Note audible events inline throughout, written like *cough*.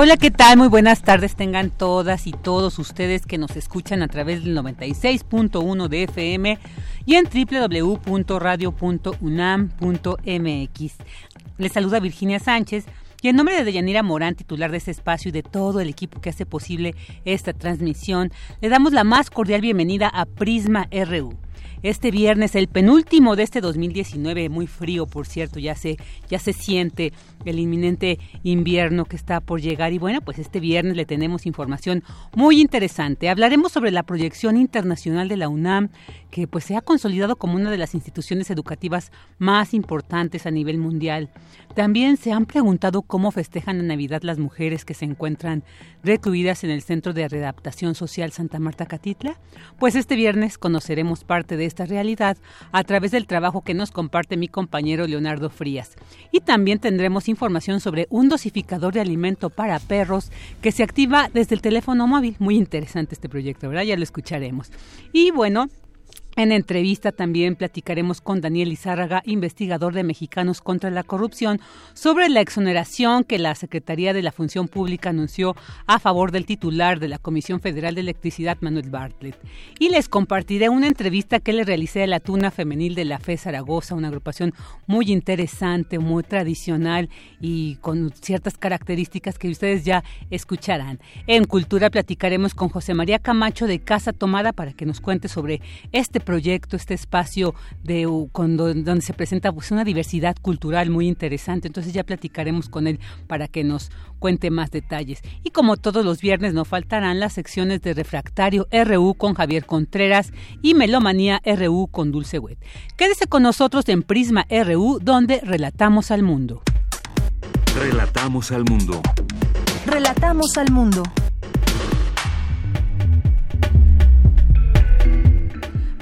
Hola, ¿qué tal? Muy buenas tardes tengan todas y todos ustedes que nos escuchan a través del 96.1 de FM y en www.radio.unam.mx. Les saluda Virginia Sánchez y en nombre de Deyanira Morán, titular de este espacio y de todo el equipo que hace posible esta transmisión, le damos la más cordial bienvenida a Prisma RU este viernes, el penúltimo de este 2019, muy frío, por cierto, ya se, ya se siente el inminente invierno que está por llegar. Y bueno, pues este viernes le tenemos información muy interesante. Hablaremos sobre la proyección internacional de la UNAM, que pues se ha consolidado como una de las instituciones educativas más importantes a nivel mundial. También se han preguntado cómo festejan la Navidad las mujeres que se encuentran recluidas en el Centro de Readaptación Social Santa Marta Catitla. Pues este viernes conoceremos parte de esta realidad a través del trabajo que nos comparte mi compañero Leonardo Frías. Y también tendremos información sobre un dosificador de alimento para perros que se activa desde el teléfono móvil. Muy interesante este proyecto, ¿verdad? Ya lo escucharemos. Y bueno, en entrevista también platicaremos con Daniel Izárraga, investigador de Mexicanos contra la Corrupción, sobre la exoneración que la Secretaría de la Función Pública anunció a favor del titular de la Comisión Federal de Electricidad, Manuel Bartlett. Y les compartiré una entrevista que le realicé a la Tuna Femenil de la FE Zaragoza, una agrupación muy interesante, muy tradicional y con ciertas características que ustedes ya escucharán. En Cultura platicaremos con José María Camacho de Casa Tomada para que nos cuente sobre este proyecto, este espacio de, donde se presenta pues, una diversidad cultural muy interesante. Entonces ya platicaremos con él para que nos cuente más detalles. Y como todos los viernes no faltarán las secciones de Refractario RU con Javier Contreras y Melomanía RU con Dulce Wet. Quédese con nosotros en Prisma RU donde relatamos al mundo. Relatamos al mundo. Relatamos al mundo.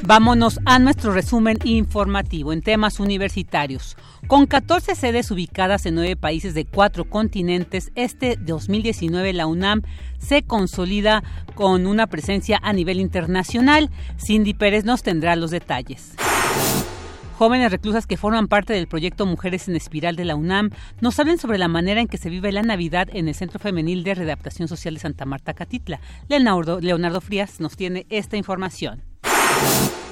Vámonos a nuestro resumen informativo en temas universitarios. Con 14 sedes ubicadas en nueve países de cuatro continentes, este 2019 la UNAM se consolida con una presencia a nivel internacional. Cindy Pérez nos tendrá los detalles. Jóvenes reclusas que forman parte del proyecto Mujeres en Espiral de la UNAM nos hablan sobre la manera en que se vive la Navidad en el Centro Femenil de Readaptación Social de Santa Marta Catitla. Leonardo, Leonardo Frías nos tiene esta información.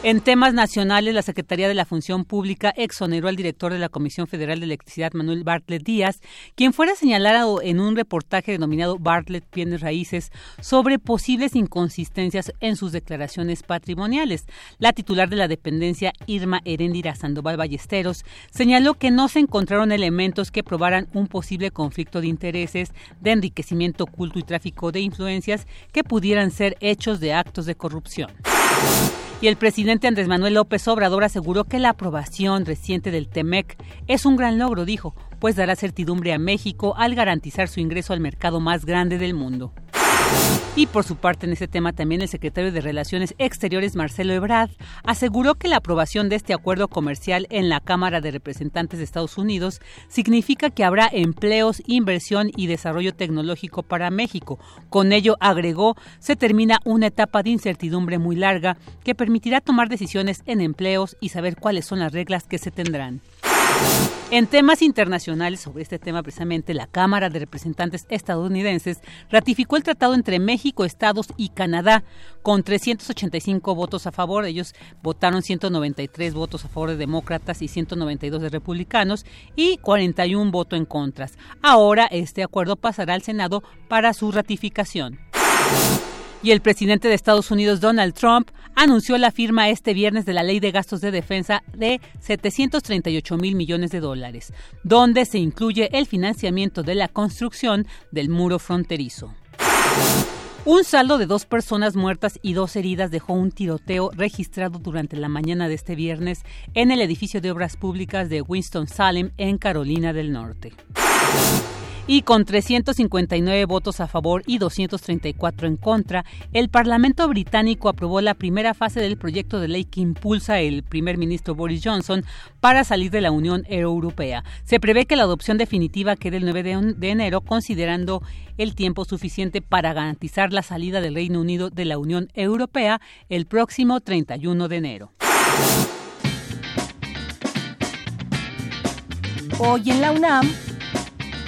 En temas nacionales, la Secretaría de la Función Pública exoneró al director de la Comisión Federal de Electricidad, Manuel Bartlett Díaz, quien fuera señalado en un reportaje denominado Bartlett Bienes Raíces sobre posibles inconsistencias en sus declaraciones patrimoniales. La titular de la dependencia, Irma Heréndira Sandoval Ballesteros, señaló que no se encontraron elementos que probaran un posible conflicto de intereses, de enriquecimiento oculto y tráfico de influencias que pudieran ser hechos de actos de corrupción. Y el presidente Andrés Manuel López Obrador aseguró que la aprobación reciente del TEMEC es un gran logro, dijo, pues dará certidumbre a México al garantizar su ingreso al mercado más grande del mundo. Y por su parte en este tema también el secretario de Relaciones Exteriores Marcelo Ebrard aseguró que la aprobación de este acuerdo comercial en la Cámara de Representantes de Estados Unidos significa que habrá empleos, inversión y desarrollo tecnológico para México. Con ello, agregó, se termina una etapa de incertidumbre muy larga que permitirá tomar decisiones en empleos y saber cuáles son las reglas que se tendrán. En temas internacionales, sobre este tema precisamente, la Cámara de Representantes estadounidenses ratificó el tratado entre México, Estados y Canadá con 385 votos a favor. Ellos votaron 193 votos a favor de demócratas y 192 de republicanos y 41 votos en contras. Ahora este acuerdo pasará al Senado para su ratificación. Y el presidente de Estados Unidos, Donald Trump, anunció la firma este viernes de la Ley de Gastos de Defensa de 738 mil millones de dólares, donde se incluye el financiamiento de la construcción del muro fronterizo. Un saldo de dos personas muertas y dos heridas dejó un tiroteo registrado durante la mañana de este viernes en el edificio de obras públicas de Winston-Salem, en Carolina del Norte y con 359 votos a favor y 234 en contra, el Parlamento británico aprobó la primera fase del proyecto de ley que impulsa el primer ministro Boris Johnson para salir de la Unión Europea. Se prevé que la adopción definitiva quede el 9 de enero, considerando el tiempo suficiente para garantizar la salida del Reino Unido de la Unión Europea el próximo 31 de enero. Hoy en la UNAM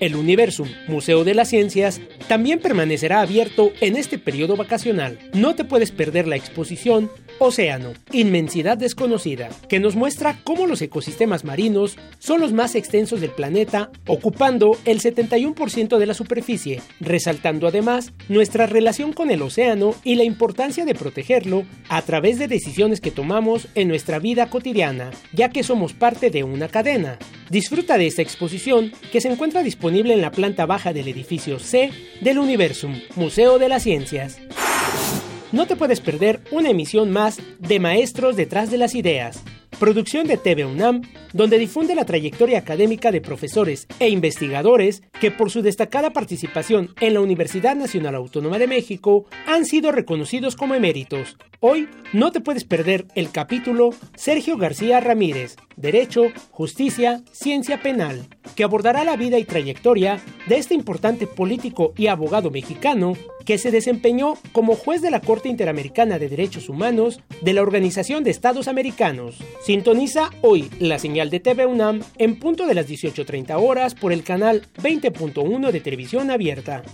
El Universum, Museo de las Ciencias, también permanecerá abierto en este periodo vacacional. No te puedes perder la exposición Océano, Inmensidad Desconocida, que nos muestra cómo los ecosistemas marinos son los más extensos del planeta, ocupando el 71% de la superficie, resaltando además nuestra relación con el océano y la importancia de protegerlo a través de decisiones que tomamos en nuestra vida cotidiana, ya que somos parte de una cadena. Disfruta de esta exposición que se encuentra disponible en la planta baja del edificio C del Universum, Museo de las Ciencias. No te puedes perder una emisión más de Maestros detrás de las Ideas, producción de TV UNAM, donde difunde la trayectoria académica de profesores e investigadores que por su destacada participación en la Universidad Nacional Autónoma de México han sido reconocidos como eméritos. Hoy no te puedes perder el capítulo Sergio García Ramírez, Derecho, Justicia, Ciencia Penal, que abordará la vida y trayectoria de este importante político y abogado mexicano que se desempeñó como juez de la Corte Interamericana de Derechos Humanos de la Organización de Estados Americanos. Sintoniza hoy la señal de TV UNAM en punto de las 18.30 horas por el canal 20.1 de televisión abierta.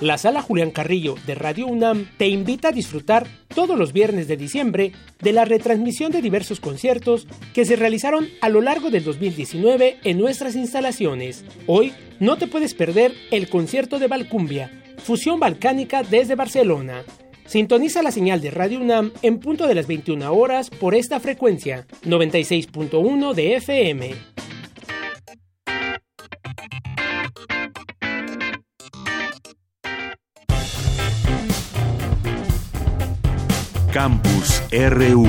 La sala Julián Carrillo de Radio UNAM te invita a disfrutar todos los viernes de diciembre de la retransmisión de diversos conciertos que se realizaron a lo largo del 2019 en nuestras instalaciones. Hoy no te puedes perder el concierto de Valcumbia, fusión balcánica desde Barcelona. Sintoniza la señal de Radio UNAM en punto de las 21 horas por esta frecuencia, 96.1 de FM. Campus RU.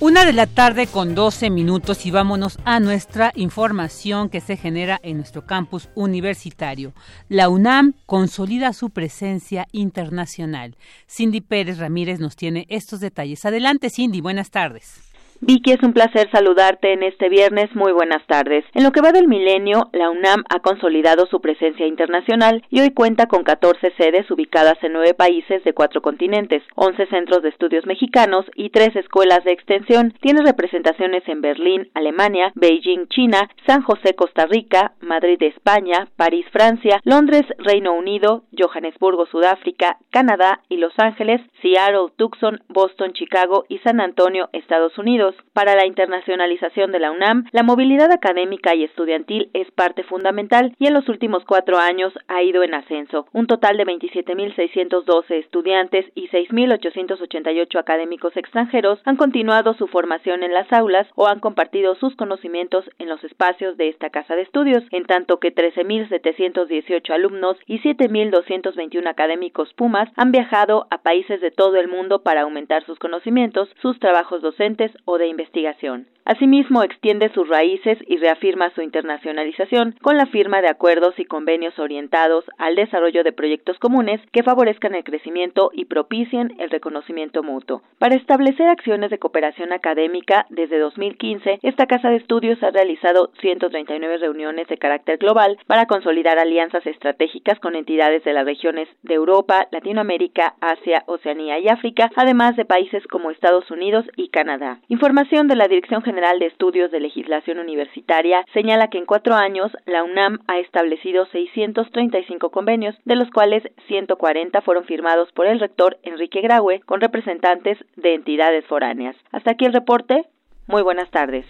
Una de la tarde con 12 minutos y vámonos a nuestra información que se genera en nuestro campus universitario. La UNAM consolida su presencia internacional. Cindy Pérez Ramírez nos tiene estos detalles. Adelante, Cindy, buenas tardes. Vicky, es un placer saludarte en este viernes. Muy buenas tardes. En lo que va del milenio, la UNAM ha consolidado su presencia internacional y hoy cuenta con 14 sedes ubicadas en nueve países de cuatro continentes, 11 centros de estudios mexicanos y tres escuelas de extensión. Tiene representaciones en Berlín, Alemania, Beijing, China, San José, Costa Rica, Madrid, España, París, Francia, Londres, Reino Unido, Johannesburgo, Sudáfrica, Canadá y Los Ángeles, Seattle, Tucson, Boston, Chicago y San Antonio, Estados Unidos. Para la internacionalización de la UNAM, la movilidad académica y estudiantil es parte fundamental y en los últimos cuatro años ha ido en ascenso. Un total de 27.612 estudiantes y 6.888 académicos extranjeros han continuado su formación en las aulas o han compartido sus conocimientos en los espacios de esta casa de estudios, en tanto que 13.718 alumnos y 7.221 académicos Pumas han viajado a países de todo el mundo para aumentar sus conocimientos, sus trabajos docentes o de investigación. Asimismo, extiende sus raíces y reafirma su internacionalización con la firma de acuerdos y convenios orientados al desarrollo de proyectos comunes que favorezcan el crecimiento y propicien el reconocimiento mutuo. Para establecer acciones de cooperación académica, desde 2015, esta Casa de Estudios ha realizado 139 reuniones de carácter global para consolidar alianzas estratégicas con entidades de las regiones de Europa, Latinoamérica, Asia, Oceanía y África, además de países como Estados Unidos y Canadá. Información de la Dirección General de Estudios de Legislación Universitaria señala que en cuatro años la UNAM ha establecido 635 convenios, de los cuales 140 fueron firmados por el rector Enrique Graue con representantes de entidades foráneas. Hasta aquí el reporte. Muy buenas tardes.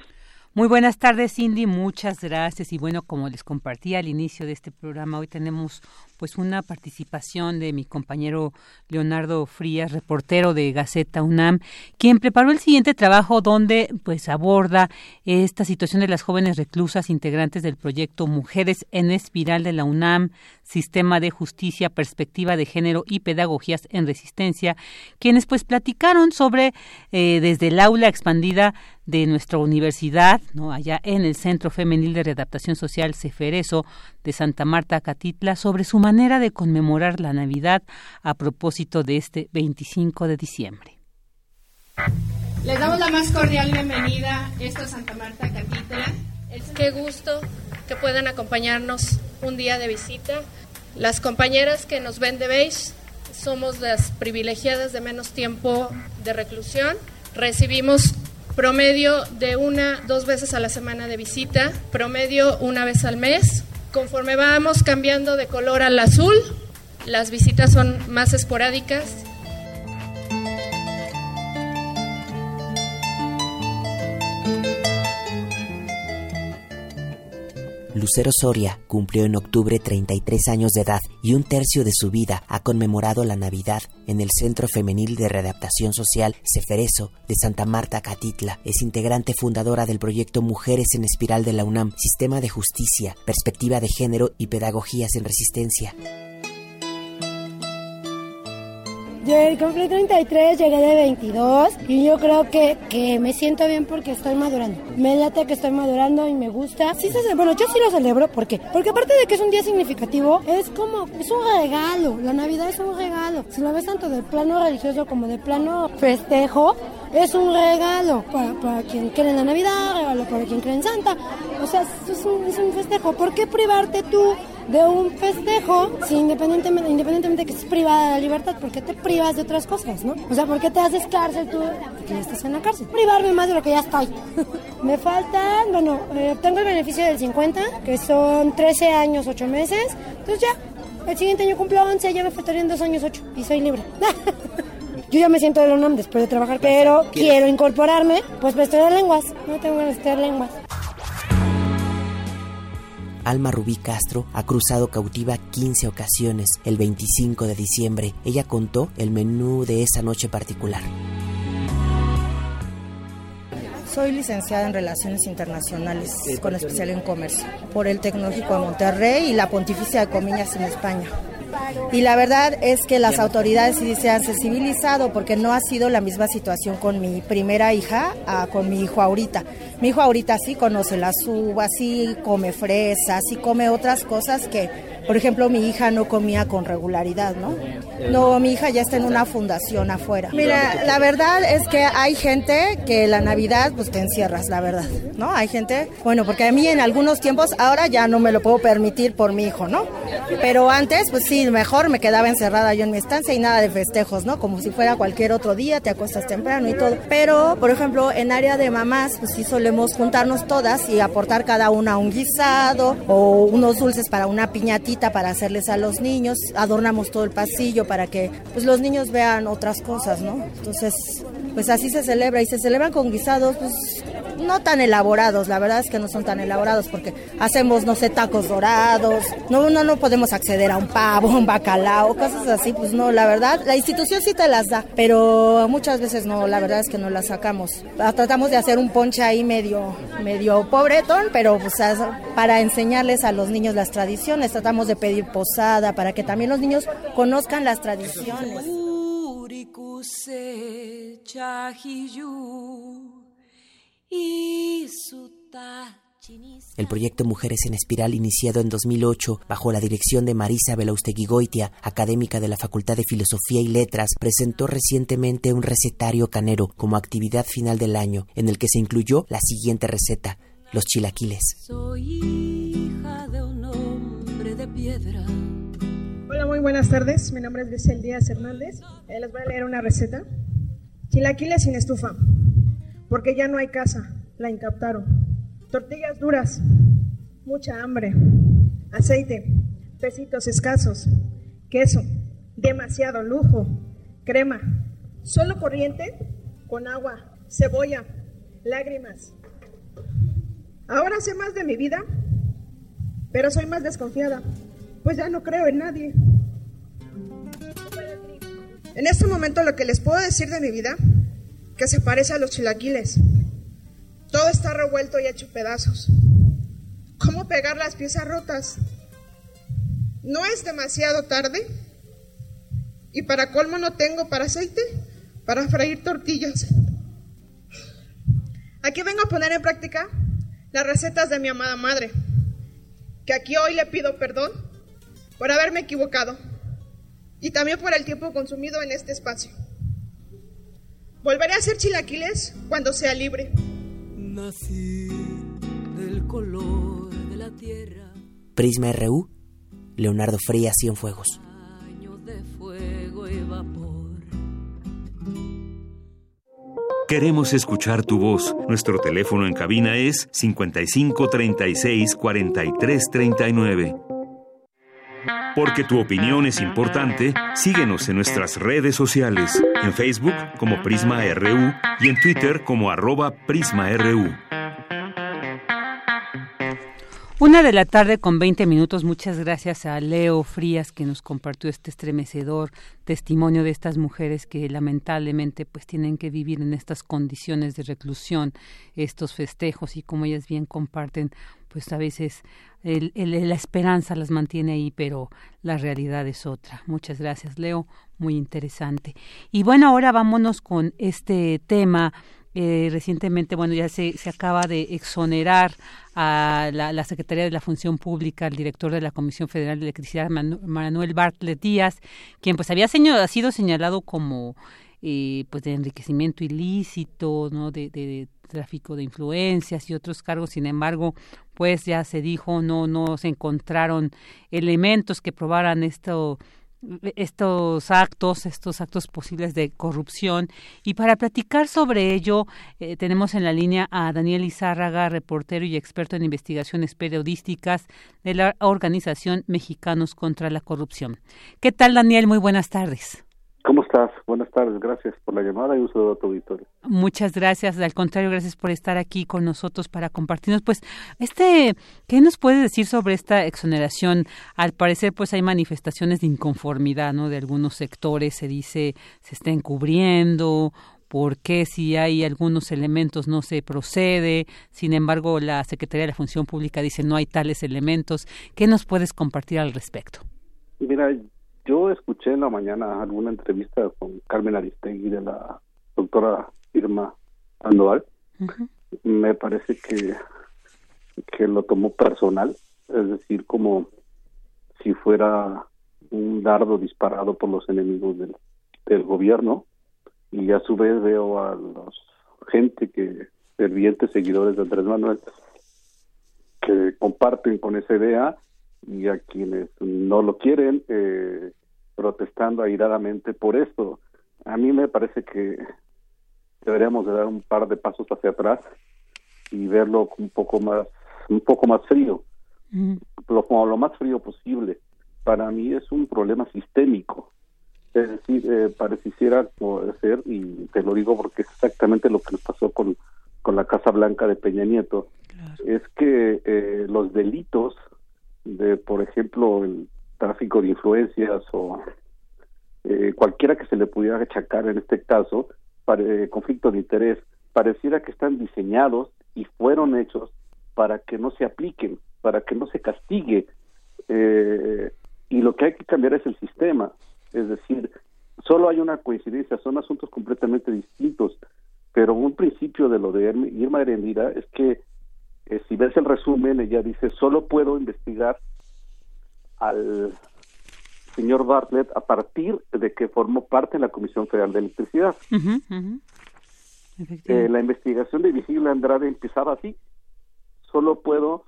Muy buenas tardes, Cindy. Muchas gracias. Y bueno, como les compartí al inicio de este programa, hoy tenemos pues una participación de mi compañero Leonardo Frías, reportero de Gaceta UNAM, quien preparó el siguiente trabajo donde pues aborda esta situación de las jóvenes reclusas integrantes del proyecto Mujeres en Espiral de la UNAM, Sistema de Justicia, Perspectiva de Género y Pedagogías en Resistencia, quienes pues platicaron sobre eh, desde el aula expandida de nuestra universidad, ¿no? allá en el Centro Femenil de Readaptación Social Ceferezo de Santa Marta, Catitla, sobre su manera de conmemorar la Navidad a propósito de este 25 de diciembre. Les damos la más cordial bienvenida. Esto es Santa Marta, Catitla. Qué gusto que puedan acompañarnos un día de visita. Las compañeras que nos ven de beige somos las privilegiadas de menos tiempo de reclusión. Recibimos promedio de una, dos veces a la semana de visita, promedio una vez al mes. Conforme vamos cambiando de color al azul, las visitas son más esporádicas Lucero Soria cumplió en octubre 33 años de edad y un tercio de su vida ha conmemorado la Navidad en el Centro Femenil de Readaptación Social Ceferezo de Santa Marta, Catitla. Es integrante fundadora del proyecto Mujeres en Espiral de la UNAM, Sistema de Justicia, Perspectiva de Género y Pedagogías en Resistencia. Yo cumplí 33, llegué de 22 y yo creo que, que me siento bien porque estoy madurando. Me late que estoy madurando y me gusta. Sí bueno, yo sí lo celebro, ¿por qué? Porque aparte de que es un día significativo, es como, es un regalo. La Navidad es un regalo. Si lo ves tanto del plano religioso como del plano festejo, es un regalo para, para quien cree en la Navidad, regalo para quien cree en Santa. O sea, es un, es un festejo. ¿Por qué privarte tú de un festejo, si independientemente, independientemente que estés privada de la libertad, ¿por qué te privas de otras cosas, no? O sea, ¿por qué te haces cárcel tú? Porque ya estás en la cárcel. Privarme más de lo que ya estoy. *laughs* Me faltan, bueno, eh, tengo el beneficio del 50, que son 13 años, 8 meses. Entonces ya, el siguiente año cumplo 11, ya me faltarían 2 años, 8 y soy libre. *laughs* Yo ya me siento de la UNAM después de trabajar, pero quiero incorporarme, pues para estudiar lenguas. No tengo de estudiar lenguas. Alma Rubí Castro ha cruzado cautiva 15 ocasiones el 25 de diciembre. Ella contó el menú de esa noche particular. Soy licenciada en Relaciones Internacionales con especial en Comercio por el Tecnológico de Monterrey y la Pontificia de Comillas en España. Y la verdad es que las autoridades sí se han sensibilizado porque no ha sido la misma situación con mi primera hija a con mi hijo ahorita. Mi hijo ahorita sí conoce las uvas, sí come fresas, sí come otras cosas que por ejemplo, mi hija no comía con regularidad, ¿no? No, mi hija ya está en una fundación afuera. Mira, la verdad es que hay gente que la Navidad, pues te encierras, la verdad, ¿no? Hay gente, bueno, porque a mí en algunos tiempos, ahora ya no me lo puedo permitir por mi hijo, ¿no? Pero antes, pues sí, mejor me quedaba encerrada yo en mi estancia y nada de festejos, ¿no? Como si fuera cualquier otro día, te acuestas temprano y todo. Pero, por ejemplo, en área de mamás, pues sí solemos juntarnos todas y aportar cada una un guisado o unos dulces para una piñatita para hacerles a los niños, adornamos todo el pasillo para que pues los niños vean otras cosas, ¿no? Entonces, pues así se celebra y se celebran con guisados pues no tan elaborados, la verdad es que no son tan elaborados porque hacemos, no sé, tacos dorados, no, no, no podemos acceder a un pavo, un bacalao, cosas así, pues no, la verdad, la institución sí te las da, pero muchas veces no, la verdad es que no las sacamos. Ah, tratamos de hacer un ponche ahí medio, medio pobretón, pero pues para enseñarles a los niños las tradiciones, tratamos de pedir posada para que también los niños conozcan las tradiciones. El proyecto Mujeres en Espiral, iniciado en 2008 bajo la dirección de Marisa Belaustegui Goitia, académica de la Facultad de Filosofía y Letras, presentó recientemente un recetario canero como actividad final del año, en el que se incluyó la siguiente receta: los chilaquiles. Soy piedra. Hola, muy buenas tardes. Mi nombre es Grisel Díaz Hernández. Eh, les voy a leer una receta. Chilaquiles sin estufa porque ya no hay casa, la incaptaron. Tortillas duras, mucha hambre, aceite, pesitos escasos, queso, demasiado lujo, crema, solo corriente con agua, cebolla, lágrimas. Ahora sé más de mi vida, pero soy más desconfiada, pues ya no creo en nadie. En este momento lo que les puedo decir de mi vida, que se parece a los chilaquiles. Todo está revuelto y hecho pedazos. ¿Cómo pegar las piezas rotas? ¿No es demasiado tarde? Y para colmo no tengo para aceite para freír tortillas. Aquí vengo a poner en práctica las recetas de mi amada madre, que aquí hoy le pido perdón por haberme equivocado y también por el tiempo consumido en este espacio. Volveré a hacer chilaquiles cuando sea libre. Nací del color de la tierra. Prisma RU, Leonardo Frías Cienfuegos. Queremos escuchar tu voz. Nuestro teléfono en cabina es 55 36 43 39. Porque tu opinión es importante, síguenos en nuestras redes sociales, en Facebook como Prisma RU y en Twitter como arroba PrismaRU. Una de la tarde con 20 minutos. Muchas gracias a Leo Frías que nos compartió este estremecedor testimonio de estas mujeres que lamentablemente pues tienen que vivir en estas condiciones de reclusión, estos festejos y como ellas bien comparten, pues a veces la esperanza las mantiene ahí, pero la realidad es otra. Muchas gracias, Leo. Muy interesante. Y bueno, ahora vámonos con este tema. Eh, recientemente, bueno, ya se, se acaba de exonerar a la, Secretaría de la Función Pública, al director de la Comisión Federal de Electricidad, Manuel Bartlett Díaz, quien pues había ha sido señalado como eh, pues de enriquecimiento ilícito, ¿no? De, de, tráfico de influencias y otros cargos. Sin embargo, pues ya se dijo, no, no se encontraron elementos que probaran esto estos actos, estos actos posibles de corrupción. Y para platicar sobre ello, eh, tenemos en la línea a Daniel Izárraga, reportero y experto en investigaciones periodísticas de la organización Mexicanos contra la Corrupción. ¿Qué tal, Daniel? Muy buenas tardes. ¿Cómo estás? Buenas tardes, gracias por la llamada y un saludo a tu auditorio. Muchas gracias, al contrario, gracias por estar aquí con nosotros para compartirnos. Pues, este, ¿qué nos puede decir sobre esta exoneración? Al parecer, pues hay manifestaciones de inconformidad, ¿no? De algunos sectores, se dice, se está encubriendo, por qué si hay algunos elementos no se procede, sin embargo, la Secretaría de la Función Pública dice no hay tales elementos. ¿Qué nos puedes compartir al respecto? Mira, yo escuché en la mañana alguna entrevista con Carmen Aristegui de la doctora Irma Andoal. Me parece que, que lo tomó personal, es decir, como si fuera un dardo disparado por los enemigos del, del gobierno. Y a su vez veo a los gente que fervientes seguidores de Andrés Manuel que comparten con esa idea y a quienes no lo quieren eh, protestando airadamente por esto. A mí me parece que deberíamos de dar un par de pasos hacia atrás y verlo un poco más un poco más frío, lo, como lo más frío posible. Para mí es un problema sistémico. Es decir, eh, pareciera ser, y te lo digo porque es exactamente lo que nos pasó con, con la Casa Blanca de Peña Nieto, es que eh, los delitos de, por ejemplo, el tráfico de influencias o eh, cualquiera que se le pudiera achacar en este caso, para, eh, conflicto de interés, pareciera que están diseñados y fueron hechos para que no se apliquen, para que no se castigue. Eh, y lo que hay que cambiar es el sistema. Es decir, solo hay una coincidencia, son asuntos completamente distintos. Pero un principio de lo de Irma Erendira es que si ves el resumen, ella dice, solo puedo investigar al señor Bartlett a partir de que formó parte de la Comisión Federal de Electricidad. Eh, la investigación de Vigilio Andrade empezaba así. Solo puedo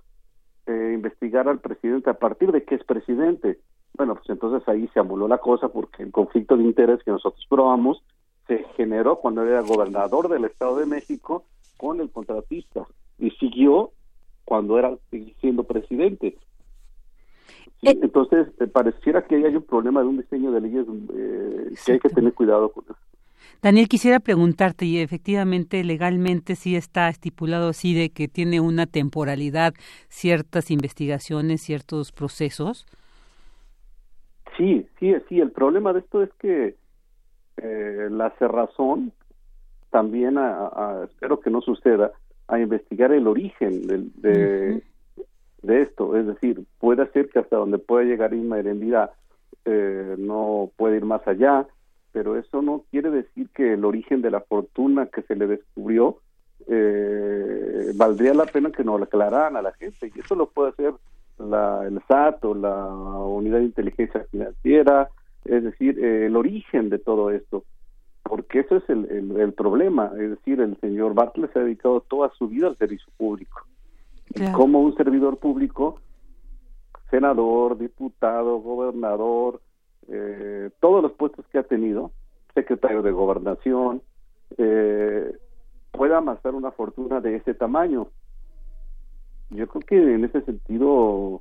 eh, investigar al presidente a partir de que es presidente. Bueno, pues entonces ahí se amuló la cosa porque el conflicto de interés que nosotros probamos se generó cuando era gobernador del Estado de México con el contratista y siguió cuando era siendo presidente. Eh, entonces, eh, pareciera que hay un problema de un diseño de leyes eh, que hay que tener cuidado con eso. Daniel, quisiera preguntarte, y efectivamente legalmente sí está estipulado así de que tiene una temporalidad ciertas investigaciones, ciertos procesos. Sí, sí, sí. El problema de esto es que la cerrazón también, espero que no suceda, a investigar el origen de, de, esto. Es decir, puede ser que hasta donde pueda llegar Irma Herendira eh, no puede ir más allá, pero eso no quiere decir que el origen de la fortuna que se le descubrió eh, valdría la pena que nos lo aclararan a la gente. Y eso lo puede hacer la, el SAT o la Unidad de Inteligencia Financiera, es decir, eh, el origen de todo esto porque eso es el, el, problema, es decir, el señor Bartlett se ha dedicado toda su vida al servicio público. Como un servidor público, senador, diputado, gobernador, eh, todos los puestos que ha tenido, secretario de gobernación, eh, pueda amasar una fortuna de ese tamaño. Yo creo que en ese sentido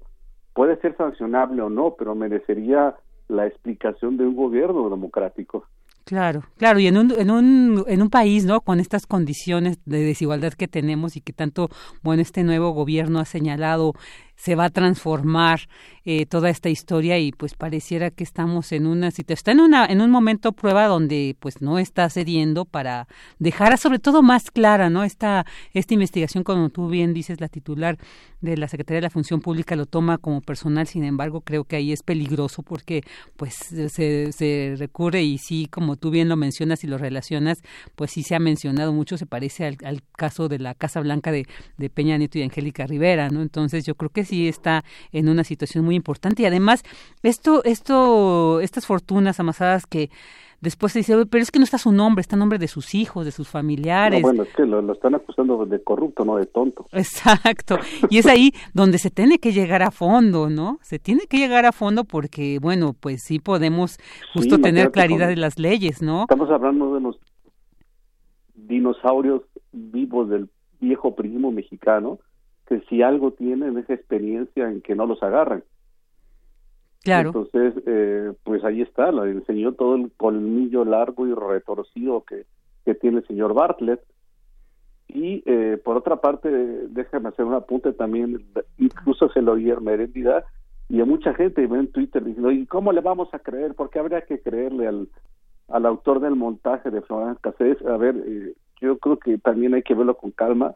puede ser sancionable o no, pero merecería la explicación de un gobierno democrático. Claro, claro, y en un, en un, en un país, ¿no? Con estas condiciones de desigualdad que tenemos y que tanto, bueno, este nuevo gobierno ha señalado se va a transformar eh, toda esta historia y pues pareciera que estamos en una situación, está en una en un momento prueba donde pues no está cediendo para dejar sobre todo más clara, ¿no? Esta esta investigación como tú bien dices la titular de la Secretaría de la Función Pública lo toma como personal, sin embargo, creo que ahí es peligroso porque pues se, se recurre y sí, como tú bien lo mencionas y lo relacionas, pues sí se ha mencionado mucho, se parece al, caso de la Casa Blanca de, de Peña Nieto y Angélica Rivera, ¿no? Entonces yo creo que sí está en una situación muy importante y además esto esto estas fortunas amasadas que después se dice, pero es que no está su nombre, está el nombre de sus hijos, de sus familiares. bueno, es que lo, están acusando de corrupto, no de tonto. Exacto. Y es ahí donde se tiene que llegar a fondo, ¿no? Se tiene que llegar a fondo porque, bueno, pues sí podemos justo tener claridad de las leyes, ¿no? Estamos hablando de los dinosaurios vivos del viejo primo mexicano que si algo tienen es experiencia en que no los agarran. Claro. Entonces, eh, pues ahí está, le enseñó todo el colmillo largo y retorcido que, que tiene el señor Bartlett. Y eh, por otra parte, déjame hacer un apunte también, incluso se lo oí a Merendida y a mucha gente ve en Twitter diciendo, ¿y cómo le vamos a creer? Porque habría que creerle al, al autor del montaje de Florence Cassés. A ver, eh, yo creo que también hay que verlo con calma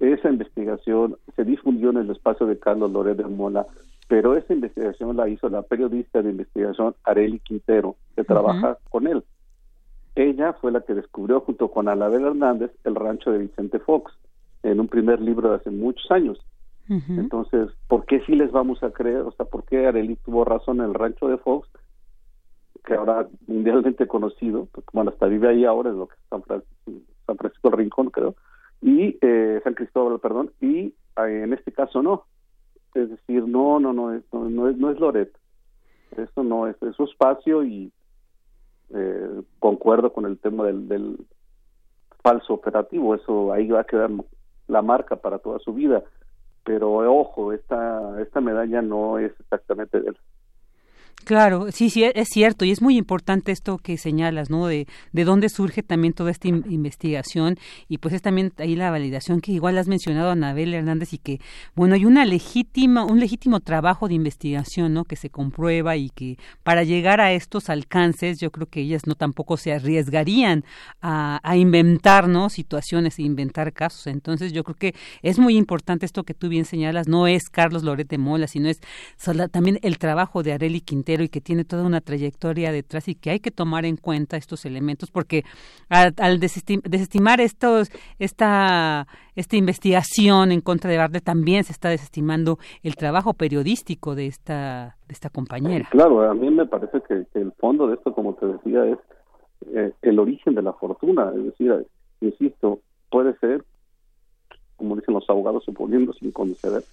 esa investigación se difundió en el espacio de Carlos Loret de Mola, pero esa investigación la hizo la periodista de investigación Areli Quintero, que trabaja con él. Ella fue la que descubrió junto con Alabel Hernández el rancho de Vicente Fox en un primer libro de hace muchos años. Entonces, ¿por qué sí les vamos a creer? O sea, ¿por qué Areli tuvo razón en el rancho de Fox, que ahora mundialmente conocido, como hasta vive ahí ahora, es lo que San Francisco, San Francisco Rincón, creo, y eh, San Cristóbal, perdón, y eh, en este caso no. Es decir, no, no, no, no, es, no es Loret. Eso no es, es su espacio y eh, concuerdo con el tema del, del falso operativo. Eso ahí va a quedar la marca para toda su vida. Pero ojo, esta, esta medalla no es exactamente de. Claro, sí, sí, es cierto y es muy importante esto que señalas, ¿no? De, de dónde surge también toda esta investigación y pues es también ahí la validación que igual has mencionado Anabel Hernández y que, bueno, hay una legítima, un legítimo trabajo de investigación, ¿no? Que se comprueba y que para llegar a estos alcances yo creo que ellas no tampoco se arriesgarían a, a inventar, ¿no? Situaciones e inventar casos. Entonces yo creo que es muy importante esto que tú bien señalas, no es Carlos Lorete Mola, sino es también el trabajo de Areli Y que tiene toda una trayectoria detrás y que hay que tomar en cuenta estos elementos porque al, desestimar estos, esta, esta investigación en contra de Bartlett también se está desestimando el trabajo periodístico de esta, de esta compañera. Claro, a mí me parece que, el fondo de esto, como te decía, es eh, el origen de la fortuna, es decir, insisto, puede ser, como dicen los abogados, suponiendo sin conocer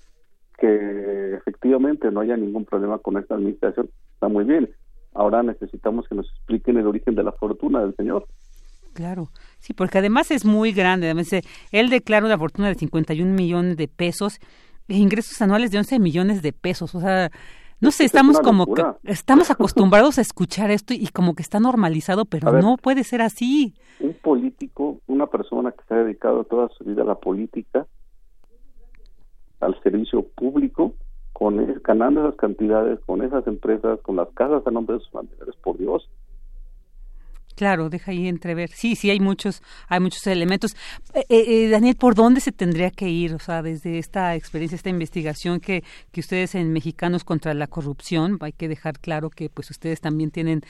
que efectivamente no haya ningún problema con esta administración, está muy bien. Ahora necesitamos que nos expliquen el origen de la fortuna del señor. Claro, sí, porque además es muy grande. Además, eh, él declara una fortuna de 51 millones de pesos e ingresos anuales de 11 millones de pesos. O sea, No sé, estamos como que, estamos acostumbrados a escuchar esto y como que está normalizado, pero no puede ser así. Un político, una persona que se ha dedicado toda su vida a la política, al servicio público, con ganando esas cantidades, con esas empresas, con las casas a nombre de sus familiares, por Dios, Claro, deja ahí entrever. Sí, sí, hay muchos, hay muchos elementos. Eh, eh, eh, Daniel, ¿por dónde se tendría que ir? O sea, desde esta experiencia, esta investigación que, que ustedes en Mexicanos contra la corrupción, hay que dejar claro que pues ustedes también tienen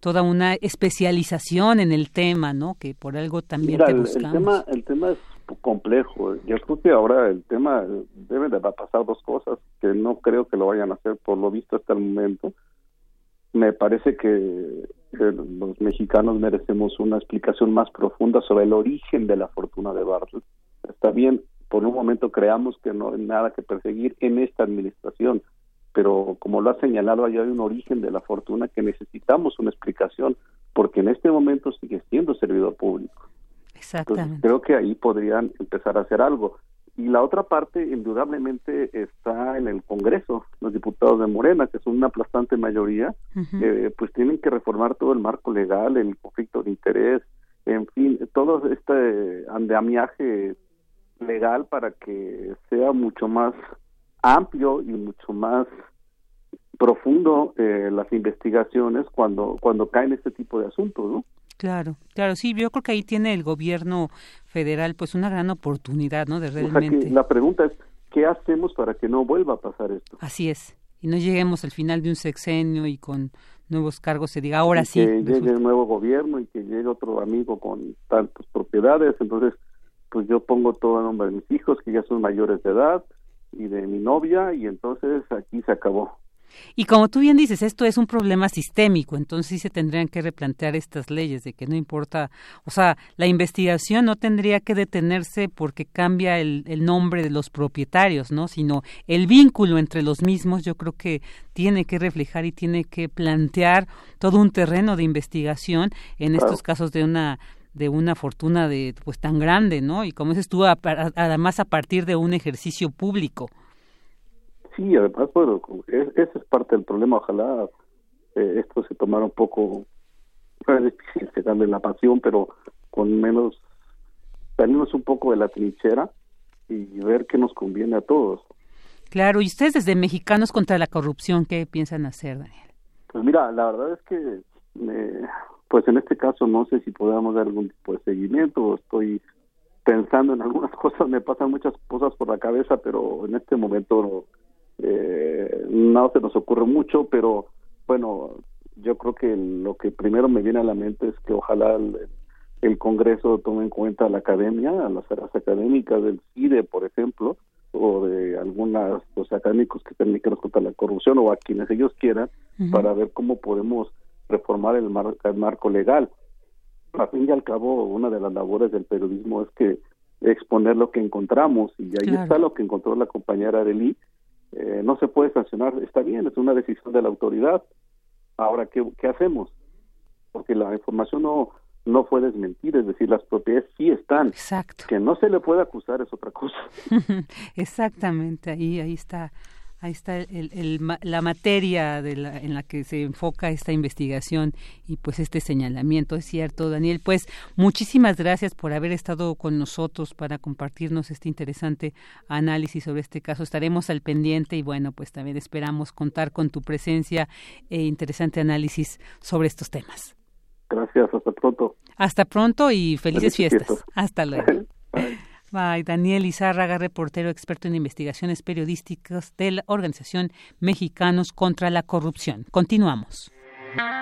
toda una especialización en el tema, ¿no? Que por algo también te buscamos. El tema, el tema es complejo. Yo creo que ahora el tema debe de pasar dos cosas que no creo que lo vayan a hacer por lo visto hasta el momento me parece que, los mexicanos merecemos una explicación más profunda sobre el origen de la fortuna de Bartlett. Está bien, por un momento creamos que no hay nada que perseguir en esta administración, pero como lo ha señalado, hay un origen de la fortuna que necesitamos una explicación, porque en este momento sigue siendo servidor público. Exactamente. creo que ahí podrían empezar a hacer algo. Y la otra parte, indudablemente, está en el Congreso. Los diputados de Morena, que son una aplastante mayoría, eh, pues tienen que reformar todo el marco legal, el conflicto de interés, en fin, todo este andamiaje legal para que sea mucho más amplio y mucho más profundo eh, las investigaciones cuando cuando caen este tipo de asuntos, ¿no? Claro, claro, sí, yo creo que ahí tiene el gobierno federal pues una gran oportunidad, ¿no? De realmente. la pregunta es, ¿qué hacemos para que no vuelva a pasar esto? Así es, y no lleguemos al final de un sexenio y con nuevos cargos se diga ahora sí. Que llegue un nuevo gobierno y que llegue otro amigo con tantas propiedades, entonces pues yo pongo todo a nombre de mis hijos que ya son mayores de edad y de mi novia y entonces aquí se acabó. Y como tú bien dices, esto es un problema sistémico, entonces sí se tendrían que replantear estas leyes de que no importa, o sea, la investigación no tendría que detenerse porque cambia el, el nombre de los propietarios, ¿no? Sino el vínculo entre los mismos, yo creo que tiene que reflejar y tiene que plantear todo un terreno de investigación en estos casos de una de una fortuna de pues tan grande, ¿no? Y como dices tú, además a partir de un ejercicio público. Sí, además, bueno, ese es parte del problema. Ojalá eh, esto se tomara un poco, es difícil la pasión, pero con menos, salirnos un poco de la trinchera y ver qué nos conviene a todos. Claro, y ustedes desde Mexicanos contra la Corrupción, ¿qué piensan hacer, Daniel? Pues mira, la verdad es que, eh, pues en este caso no sé si podamos dar algún tipo de seguimiento, estoy pensando en algunas *laughs* cosas, me pasan muchas cosas por la cabeza, pero en este momento eh, no se nos ocurre mucho, pero bueno, yo creo que lo que primero me viene a la mente es que ojalá el, Congreso tome en cuenta a la academia, a las áreas académicas del CIDE, por ejemplo, o de algunos los académicos que estén que contra la corrupción o a quienes ellos quieran, para ver cómo podemos reformar el, el marco legal. A fin y al cabo, una de las labores del periodismo es que exponer lo que encontramos, y ahí está lo que encontró la compañera Arely, eh, no se puede sancionar, está bien, es una decisión de la autoridad. Ahora, ¿qué, qué hacemos? Porque la información no, no fue desmentir, es decir, las propiedades sí están. Exacto. Que no se le puede acusar es otra cosa. *laughs* Exactamente, ahí, ahí está Ahí está el, la materia de la, en la que se enfoca esta investigación y pues este señalamiento. Es cierto, Daniel. Pues muchísimas gracias por haber estado con nosotros para compartirnos este interesante análisis sobre este caso. Estaremos al pendiente y bueno, pues también esperamos contar con tu presencia e interesante análisis sobre estos temas. Gracias, hasta pronto. Hasta pronto y felices, fiestas. Hasta luego. *laughs* Bye. Daniel Izárraga, reportero experto en investigaciones periodísticas de la Organización Mexicanos contra la Corrupción. Continuamos.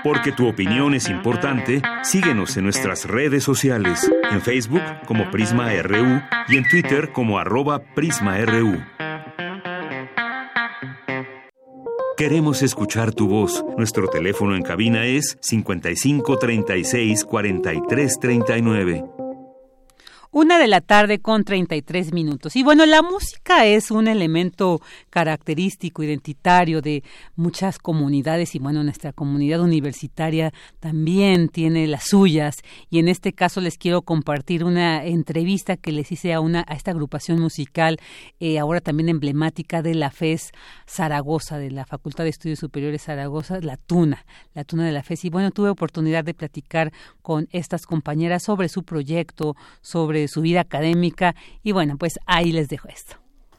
Porque tu opinión es importante, síguenos en nuestras redes sociales, en Facebook como Prisma RU y en Twitter como arroba PrismaRU. Queremos escuchar tu voz. Nuestro teléfono en cabina es 5536 4339. Una de la tarde con 33 minutos. Y bueno, la música es un elemento característico, identitario de muchas comunidades y bueno, nuestra comunidad universitaria también tiene las suyas. Y en este caso les quiero compartir una entrevista que les hice a, una, a esta agrupación musical, eh, ahora también emblemática de la FES Zaragoza, de la Facultad de Estudios Superiores Zaragoza, la Tuna, la Tuna de la FES. Y bueno, tuve oportunidad de platicar con estas compañeras sobre su proyecto, sobre su vida académica y bueno, pues ahí les dejo esto.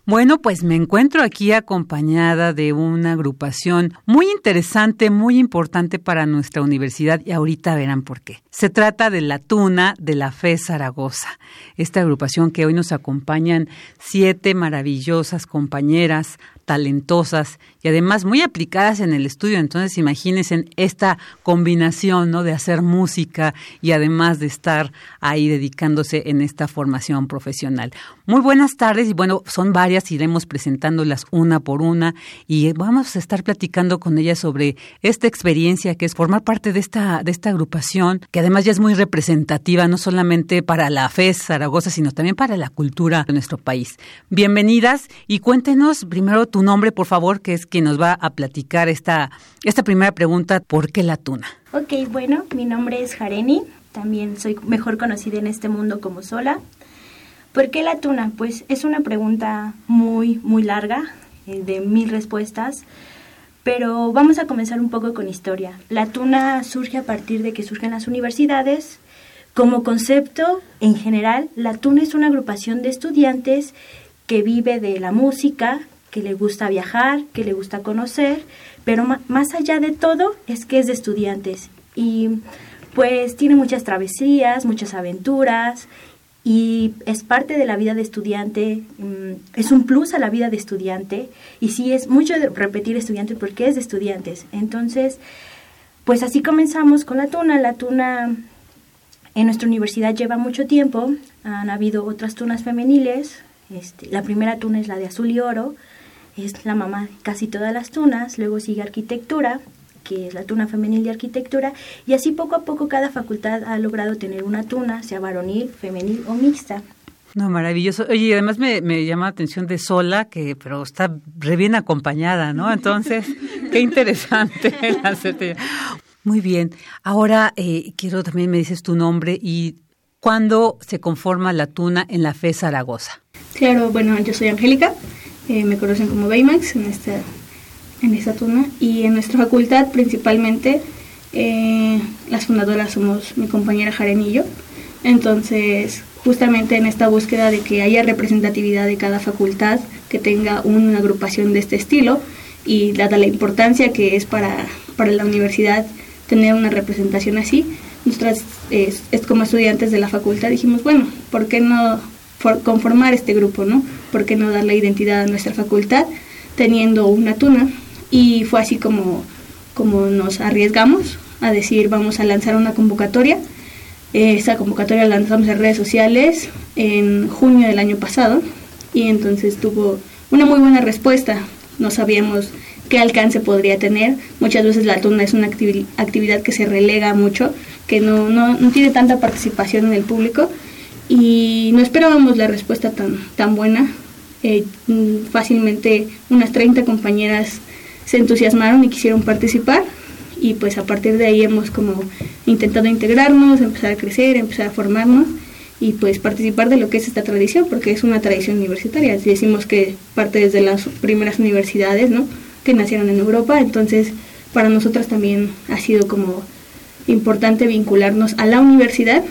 Bueno, pues me encuentro aquí acompañada de una agrupación muy interesante, muy importante para nuestra universidad y ahorita verán por qué. Se trata de la Tuna de la Fe Zaragoza, esta agrupación que hoy nos acompañan siete maravillosas compañeras, talentosas y además muy aplicadas en el estudio. Entonces, imagínense esta combinación, ¿no? De hacer música y además de estar ahí dedicándose en esta formación profesional. Muy buenas tardes y bueno, son varias, iremos presentándolas una por una y vamos a estar platicando con ellas sobre esta experiencia que es formar parte de esta, de esta agrupación, que además ya es muy representativa, no solamente para la FES Zaragoza, sino también para la cultura de nuestro país. Bienvenidas y cuéntenos primero tu nombre, por favor, que es quien nos va a platicar esta, esta primera pregunta, ¿por qué la tuna? Ok, bueno, mi nombre es Jareni, también soy mejor conocida en este mundo como Sola. ¿Por qué la tuna? Pues es una pregunta muy, muy larga, eh, de mil respuestas, pero vamos a comenzar un poco con historia. La tuna surge a partir de que surgen las universidades. Como concepto, en general, la tuna es una agrupación de estudiantes que vive de la música, que le gusta viajar, que le gusta conocer, pero más allá de todo es que es de estudiantes y pues tiene muchas travesías, muchas aventuras y es parte de la vida de estudiante, mm, es un plus a la vida de estudiante y sí es mucho de repetir estudiante porque es de estudiantes. Entonces, pues así comenzamos con la tuna. La tuna en nuestra universidad lleva mucho tiempo, han habido otras tunas femeniles, este, la primera tuna es la de azul y oro, es la mamá de casi todas las tunas, luego sigue arquitectura, que es la tuna femenil de arquitectura, y así poco a poco cada facultad ha logrado tener una tuna, sea varonil, femenil o mixta. No, maravilloso. Oye, además me, me llama la atención de sola, que pero está re bien acompañada, ¿no? Entonces, *laughs* qué interesante Muy bien. Ahora eh, quiero también me dices tu nombre y cuándo se conforma la tuna en la FE Zaragoza. Claro, bueno, yo soy Angélica, eh, me conocen como Baymax en esta en esta tuna y en nuestra facultad principalmente eh, las fundadoras somos mi compañera Jarenillo entonces justamente en esta búsqueda de que haya representatividad de cada facultad que tenga una agrupación de este estilo y dada la importancia que es para, para la universidad tener una representación así nosotras es, como estudiantes de la facultad dijimos bueno ¿por qué no conformar este grupo no? ¿por qué no dar la identidad a nuestra facultad teniendo una tuna y fue así como, como nos arriesgamos a decir vamos a lanzar una convocatoria. Esa convocatoria la lanzamos en redes sociales en junio del año pasado y entonces tuvo una muy buena respuesta. No sabíamos qué alcance podría tener. Muchas veces la tuna es una actividad que se relega mucho, que no, no, no, tiene tanta participación en el público y no esperábamos la respuesta tan, tan buena. Eh, fácilmente unas 30 compañeras se entusiasmaron y quisieron participar y pues a partir de ahí hemos como intentado integrarnos, empezar a crecer, empezar a formarnos y pues participar de lo que es esta tradición, porque es una tradición universitaria. Decimos que parte desde las primeras universidades, ¿no? Que nacieron en Europa, entonces para nosotras también ha sido como importante vincularnos a la universidad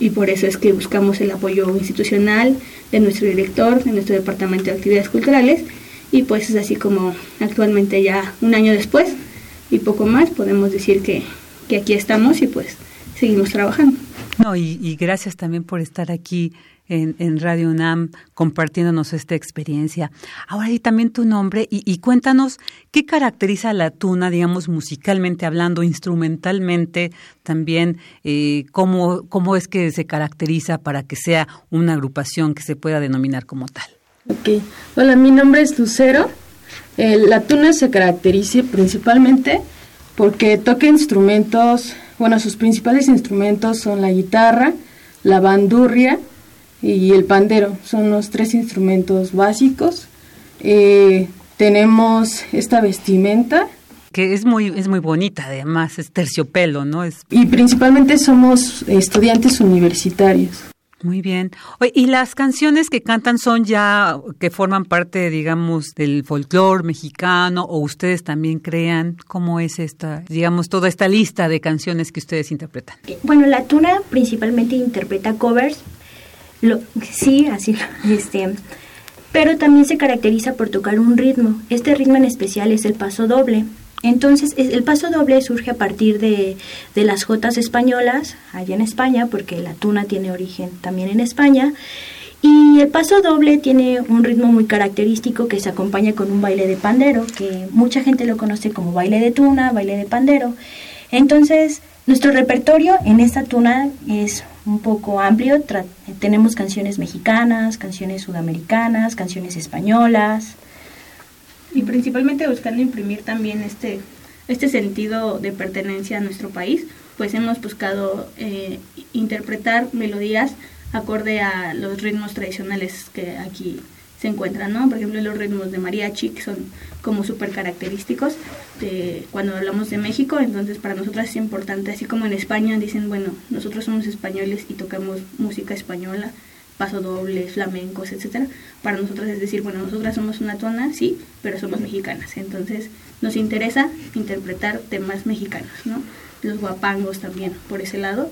y por eso es que buscamos el apoyo institucional de nuestro director, de nuestro departamento de actividades culturales y pues es así como actualmente ya un año después y poco más podemos decir que, que aquí estamos y pues seguimos trabajando. No, y, gracias también por estar aquí en, Radio UNAM compartiéndonos esta experiencia. Ahora y también tu nombre y, cuéntanos qué caracteriza a la tuna, digamos, musicalmente hablando, instrumentalmente también, eh, cómo, cómo es que se caracteriza para que sea una agrupación que se pueda denominar como tal. Ok, hola, mi nombre es Lucero. la tuna se caracteriza principalmente porque toca instrumentos, bueno, sus principales instrumentos son la guitarra, la bandurria, y el pandero. Son los tres instrumentos básicos. Eh, tenemos esta vestimenta. Que es muy, es muy bonita, además, es terciopelo, ¿no? Es... Y principalmente somos estudiantes universitarios. Muy bien. ¿Y las canciones que cantan son ya que forman parte, digamos, del folclore mexicano o ustedes también crean cómo es esta, digamos, toda esta lista de canciones que ustedes interpretan? Bueno, la tuna principalmente interpreta covers. Lo, sí, así, este, pero también se caracteriza por tocar un ritmo. Este ritmo en especial es el paso doble. Entonces, el paso doble surge a partir de, de, las jotas españolas, allá en España, porque la tuna tiene origen también en España. Y el paso doble tiene un ritmo muy característico que se acompaña con un baile de pandero, que mucha gente lo conoce como baile de tuna, baile de pandero. Entonces, nuestro repertorio en esta tuna es un poco amplio. tenemos canciones mexicanas, canciones sudamericanas, canciones españolas, y principalmente buscando imprimir también este, este sentido de pertenencia a nuestro país, pues hemos buscado eh, interpretar melodías acorde a los ritmos tradicionales que aquí se encuentran, ¿no? Por ejemplo, los ritmos de mariachi, que son como súper característicos de cuando hablamos de México, entonces para nosotros es importante, así como en España dicen, bueno, nosotros somos españoles y tocamos música española, paso doble, flamencos, etcétera. Para nosotros es decir, bueno, nosotras somos una tona, sí, pero somos mexicanas. Entonces, nos interesa interpretar temas mexicanos, ¿no? Los guapangos también por ese lado.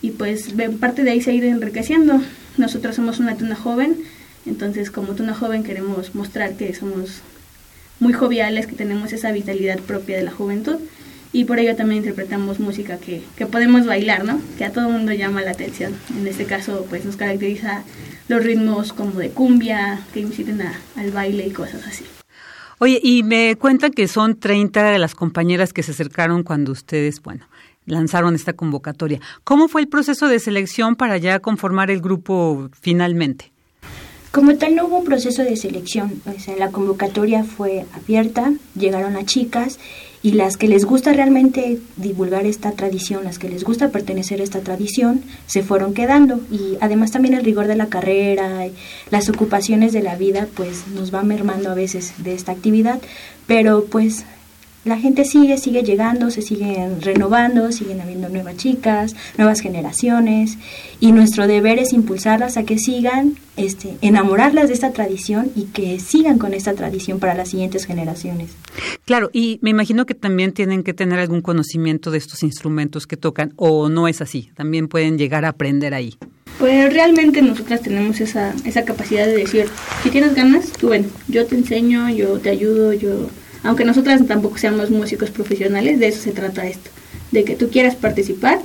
Y pues parte de ahí se ha ido enriqueciendo. Nosotros somos una tuna joven, entonces como tuna joven queremos mostrar que somos muy joviales, que tenemos esa vitalidad propia de la juventud y por ello también interpretamos música que, que podemos bailar, ¿no? Que a todo mundo llama la atención. En este caso, pues nos caracteriza los ritmos como de cumbia, que inciten al baile y cosas así. Oye, y me cuentan que son 30 de las compañeras que se acercaron cuando ustedes, bueno, lanzaron esta convocatoria. ¿Cómo fue el proceso de selección para ya conformar el grupo finalmente? Como tal, no hubo un proceso de selección. O sea, la convocatoria fue abierta, llegaron las chicas y las que les gusta realmente divulgar esta tradición, las que les gusta pertenecer a esta tradición, se fueron quedando y además también el rigor de la carrera, las ocupaciones de la vida, pues nos va mermando a veces de esta actividad, pero pues la gente sigue, sigue llegando, se siguen renovando, siguen habiendo nuevas chicas, nuevas generaciones y nuestro deber es impulsarlas a que sigan, este, enamorarlas de esta tradición y que sigan con esta tradición para las siguientes generaciones. Claro, y me imagino que también tienen que tener algún conocimiento de estos instrumentos que tocan o no es así, también pueden llegar a aprender ahí. Pues realmente nosotras tenemos esa, esa capacidad de decir, si tienes ganas, tú ven, yo te enseño, yo te ayudo, yo aunque nosotras tampoco seamos músicos profesionales, de eso se trata esto, de que tú quieras participar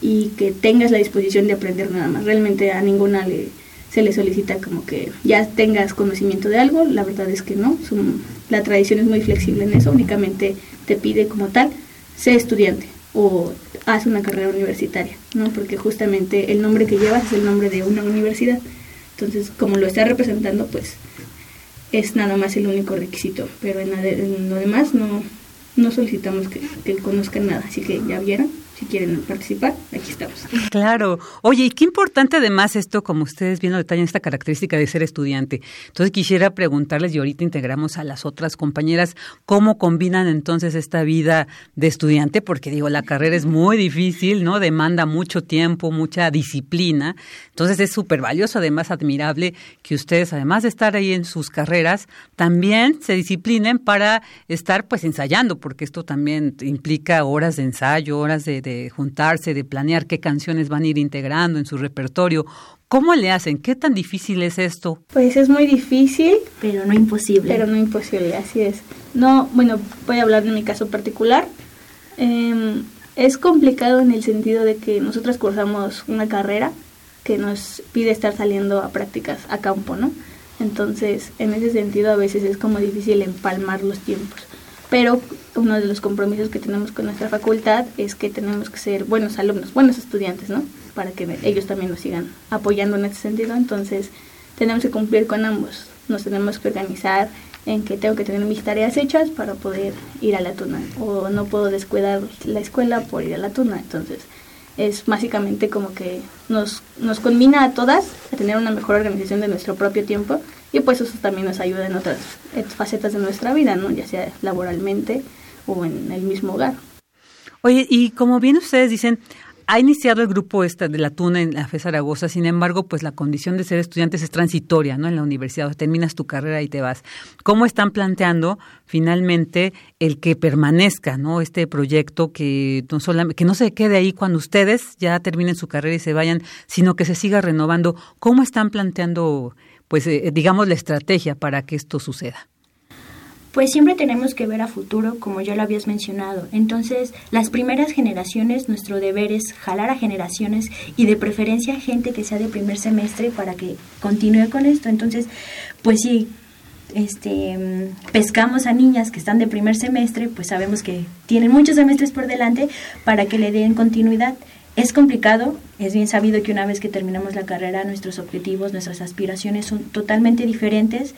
y que tengas la disposición de aprender nada más. Realmente a ninguna le, se le solicita como que ya tengas conocimiento de algo, la verdad es que no, la tradición es muy flexible en eso, únicamente te pide como tal, sé estudiante o haz una carrera universitaria, ¿no? Porque justamente el nombre que llevas es el nombre de una universidad. Entonces, como lo está representando, pues es nada más el único requisito, pero en, lo demás no, no solicitamos que, que conozcan nada, así que ya vieron si quieren participar, aquí estamos. Claro. Oye, y qué importante además esto, como ustedes bien lo detallan, esta característica de ser estudiante. Entonces quisiera preguntarles, y ahorita integramos a las otras compañeras, ¿cómo combinan entonces esta vida de estudiante? Porque digo, la carrera es muy difícil, ¿no? Demanda mucho tiempo, mucha disciplina. Entonces es súper valioso, además admirable que ustedes, además de estar ahí en sus carreras, también se disciplinen para estar pues ensayando, porque esto también implica horas de ensayo, horas de de juntarse, de planear qué canciones van a ir integrando en su repertorio. ¿Cómo le hacen? ¿Qué tan difícil es esto? Pues es muy difícil. Pero no imposible. Pero no imposible, así es. No, bueno, voy a hablar de mi caso particular. Em, es complicado en el sentido de que nosotros cursamos una carrera que nos pide estar saliendo a prácticas a campo, ¿no? Entonces, en ese sentido a veces es como difícil empalmar los tiempos pero uno de los compromisos que tenemos con nuestra facultad es que tenemos que ser buenos alumnos, buenos estudiantes, ¿no? Para que ellos también nos sigan apoyando en ese sentido. Entonces, tenemos que cumplir con ambos. Nos tenemos que organizar en que tengo que tener mis tareas hechas para poder ir a la tuna o no puedo descuidar la escuela por ir a la tuna. Entonces, es básicamente como que nos, nos combina a todas a tener una mejor organización de nuestro propio tiempo y pues eso también nos ayuda en otras facetas de nuestra vida, ¿no? ya sea laboralmente o en el mismo hogar. Oye, y como bien ustedes dicen, ha iniciado el grupo esta de la Tuna en la FE Zaragoza, sin embargo, pues la condición de ser estudiantes es transitoria, ¿no? En la universidad, terminas tu carrera y te vas. ¿Cómo están planteando finalmente el que permanezca, ¿no? Este proyecto que no solamente, que no se quede ahí cuando ustedes ya terminen su carrera y se vayan, sino que se siga renovando. ¿Cómo están planteando, pues, eh, digamos, la estrategia para que esto suceda? Pues siempre tenemos que ver a futuro, como ya lo habías mencionado. Entonces, las primeras generaciones, nuestro deber es jalar a generaciones y de preferencia gente que sea de primer semestre para que continúe con esto. Entonces, pues sí, este, pescamos a niñas que están de primer semestre, pues sabemos que tienen muchos semestres por delante para que le den continuidad. Es complicado, es bien sabido que una vez que terminamos la carrera nuestros objetivos, nuestras aspiraciones son totalmente diferentes,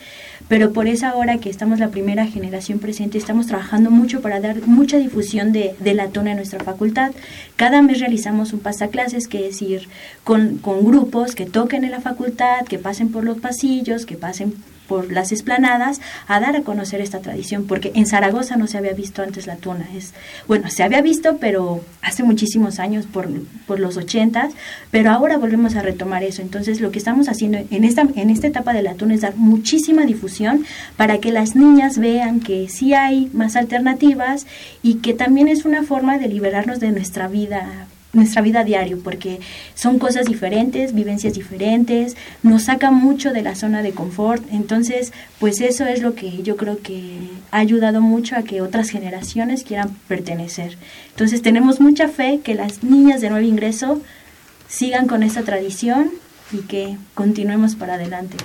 pero por esa hora que estamos la primera generación presente, estamos trabajando mucho para dar mucha difusión de, de la tona en nuestra facultad. Cada mes realizamos un pasaclases, que es ir con, con grupos que toquen en la facultad, que pasen por los pasillos, que pasen por las esplanadas a dar a conocer esta tradición, porque en Zaragoza no se había visto antes la tuna. Es, bueno, se había visto, pero hace muchísimos años, por, por los ochentas, pero ahora volvemos a retomar eso. Entonces, lo que estamos haciendo en esta, en esta etapa de la tuna es dar muchísima difusión para que las niñas vean que sí hay más alternativas y que también es una forma de liberarnos de nuestra vida nuestra vida diario, porque son cosas diferentes, vivencias diferentes, nos saca mucho de la zona de confort. Entonces, pues eso es lo que yo creo que ha ayudado mucho a que otras generaciones quieran pertenecer. Entonces, tenemos mucha fe que las niñas de nuevo ingreso sigan con esta tradición y que continuemos para adelante.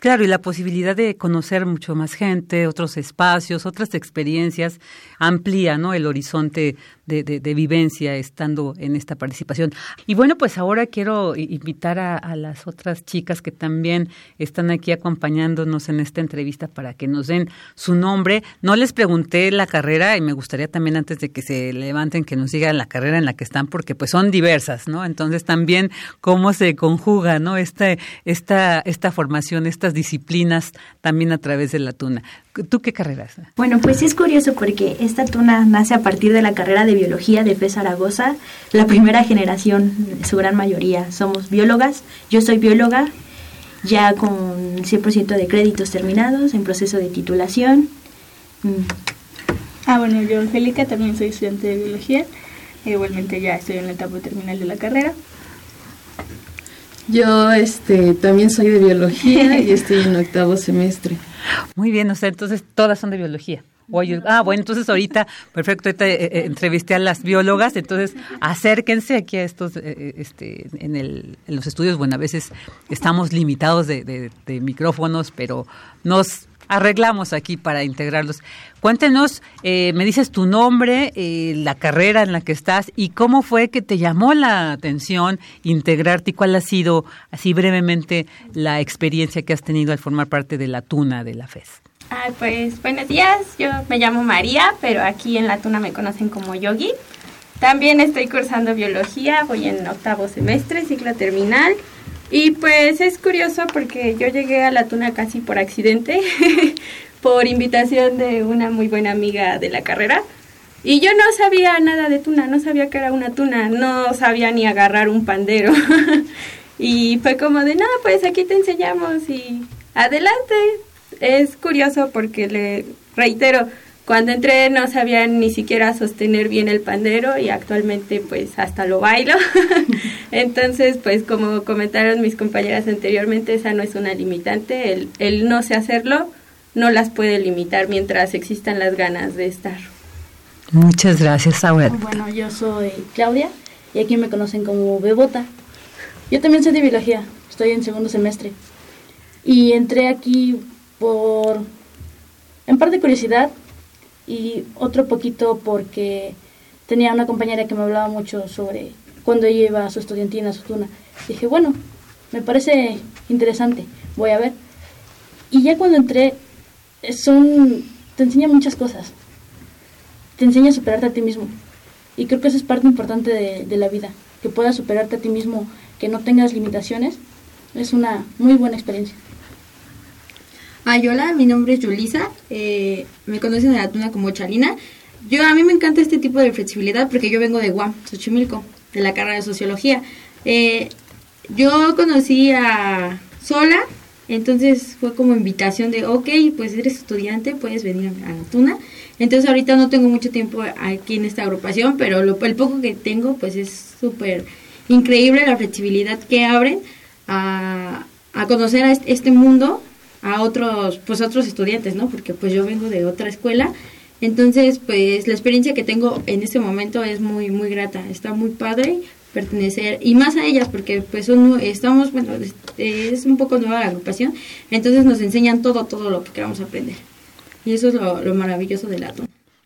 Claro, y la posibilidad de conocer mucho más gente, otros espacios, otras experiencias, amplía ¿no? el horizonte de, de, vivencia estando en esta participación. Y bueno, pues ahora quiero invitar a, a, las otras chicas que también están aquí acompañándonos en esta entrevista para que nos den su nombre. No les pregunté la carrera y me gustaría también antes de que se levanten que nos digan la carrera en la que están porque pues son diversas, ¿no? Entonces también cómo se conjuga, ¿no? Esta, esta, esta formación, estas disciplinas también a través de la tuna. ¿Tú qué carreras? Bueno, pues es curioso porque esta tuna nace a partir de la carrera de biología de FE Zaragoza. La primera generación, su gran mayoría, somos biólogas. Yo soy bióloga, ya con 100% de créditos terminados, en proceso de titulación. Mm. Ah, bueno, yo, Angélica, también soy estudiante de biología. Igualmente ya estoy en la etapa terminal de la carrera. Yo este, también soy de biología y estoy en octavo semestre. Muy bien, o sea, entonces todas son de biología. ah, bueno, entonces ahorita, perfecto, ahorita eh, eh, entrevisté a las biólogas, entonces acérquense aquí a estos, eh, este, en, el, en los estudios, bueno, a veces estamos limitados de, de, de micrófonos, pero nos arreglamos aquí para integrarlos. Cuéntenos, eh, me dices tu nombre, eh, la carrera en la que estás y cómo fue que te llamó la atención integrarte y cuál ha sido, así brevemente, la experiencia que has tenido al formar parte de la Tuna de la FES. Ah, pues buenos días, yo me llamo María, pero aquí en la Tuna me conocen como Yogi. También estoy cursando biología, voy en octavo semestre, ciclo terminal. Y pues es curioso porque yo llegué a la tuna casi por accidente, *laughs* por invitación de una muy buena amiga de la carrera. Y yo no sabía nada de tuna, no sabía que era una tuna, no sabía ni agarrar un pandero. *laughs* y fue como de, no, pues aquí te enseñamos y adelante. Es curioso porque le reitero, cuando entré no sabía ni siquiera sostener bien el pandero y actualmente pues hasta lo bailo. *laughs* Entonces pues como comentaron mis compañeras anteriormente, esa no es una limitante, el, el no sé hacerlo no las puede limitar mientras existan las ganas de estar. Muchas gracias, Aurel. Bueno, yo soy Claudia y aquí me conocen como Bebota. Yo también soy de biología, estoy en segundo semestre. Y entré aquí por, en parte curiosidad, y otro poquito porque tenía una compañera que me hablaba mucho sobre cuando ella iba a su estudiantina, a su tuna. Dije, bueno, me parece interesante, voy a ver. Y ya cuando entré, son, te enseña muchas cosas. Te enseña a superarte a ti mismo. Y creo que eso es parte importante de la vida. que puedas superarte a ti mismo, que no tengas limitaciones, es una muy buena experiencia. Ay, hola, mi nombre es Yulisa, eh, me conocen en la tuna como Chalina. Yo, a mí me encanta este tipo de flexibilidad porque yo vengo de Guam, Xochimilco, de la carrera de Sociología. Eh, yo conocí a Sola, entonces fue como invitación de, ok, pues eres estudiante, puedes venir a la tuna. Entonces ahorita no tengo mucho tiempo aquí en esta agrupación, pero lo, el poco que tengo pues es súper increíble la flexibilidad que abren a, a conocer a este mundo a otros pues otros estudiantes no porque pues yo vengo de otra escuela. Entonces pues la experiencia que tengo en este momento es muy muy grata. Está muy padre pertenecer y más a ellas porque pues son, estamos bueno es un poco nueva la agrupación entonces nos enseñan todo todo lo que queramos aprender. Y eso es lo, maravilloso de la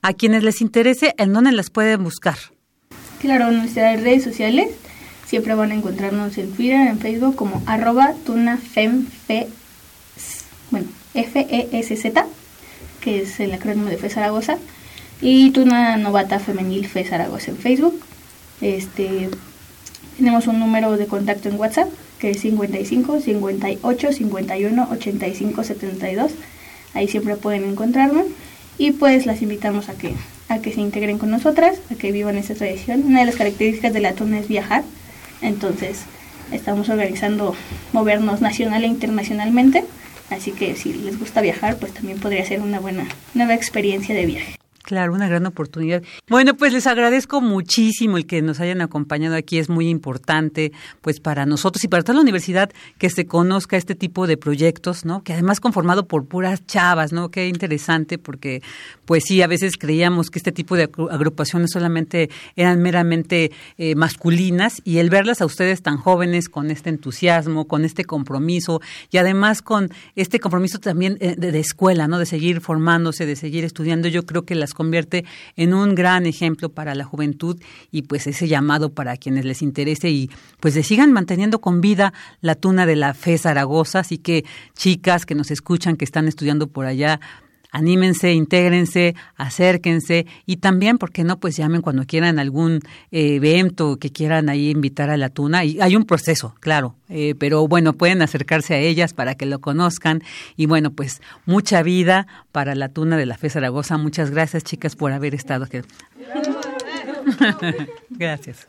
a quienes les interese en dónde las pueden buscar claro en nuestras redes sociales. Siempre van a encontrarnos en Twitter en Facebook como arroba tunafemfe bueno, FESZ, que es el acrónimo de FE Zaragoza, y Tuna Novata Femenil FE Zaragoza en Facebook. Este, tenemos un número de contacto en WhatsApp que es 55 58 51 85 72. Ahí siempre pueden encontrarme y pues las invitamos a que a que se integren con nosotras, a que vivan esta tradición. Una de las características de la tuna es viajar, entonces estamos organizando movernos nacional e internacionalmente Así que si les gusta viajar, pues también podría ser una buena nueva experiencia de viaje. Claro, una gran oportunidad. Bueno, pues les agradezco muchísimo el que nos hayan acompañado aquí. Es muy importante, pues para nosotros y para toda la universidad que se conozca este tipo de proyectos, ¿no? Que además conformado por puras chavas, ¿no? Qué interesante porque, pues sí, a veces creíamos que este tipo de agrupaciones solamente eran meramente eh, masculinas y el verlas a ustedes tan jóvenes con este entusiasmo, con este compromiso y además con este compromiso también eh, de, de escuela, ¿no? De seguir formándose, de seguir estudiando. Yo creo que las convierte en un gran ejemplo para la juventud y pues ese llamado para quienes les interese y pues le sigan manteniendo con vida la tuna de la fe Zaragoza. Así que chicas que nos escuchan, que están estudiando por allá, anímense, intégrense, acérquense y también, ¿por qué no? Pues llamen cuando quieran algún eh, evento que quieran ahí invitar a la tuna. Y hay un proceso, claro, eh, pero bueno, pueden acercarse a ellas para que lo conozcan. Y bueno, pues mucha vida para la tuna de la Fe Zaragoza. Muchas gracias, chicas, por haber estado aquí. *laughs* gracias.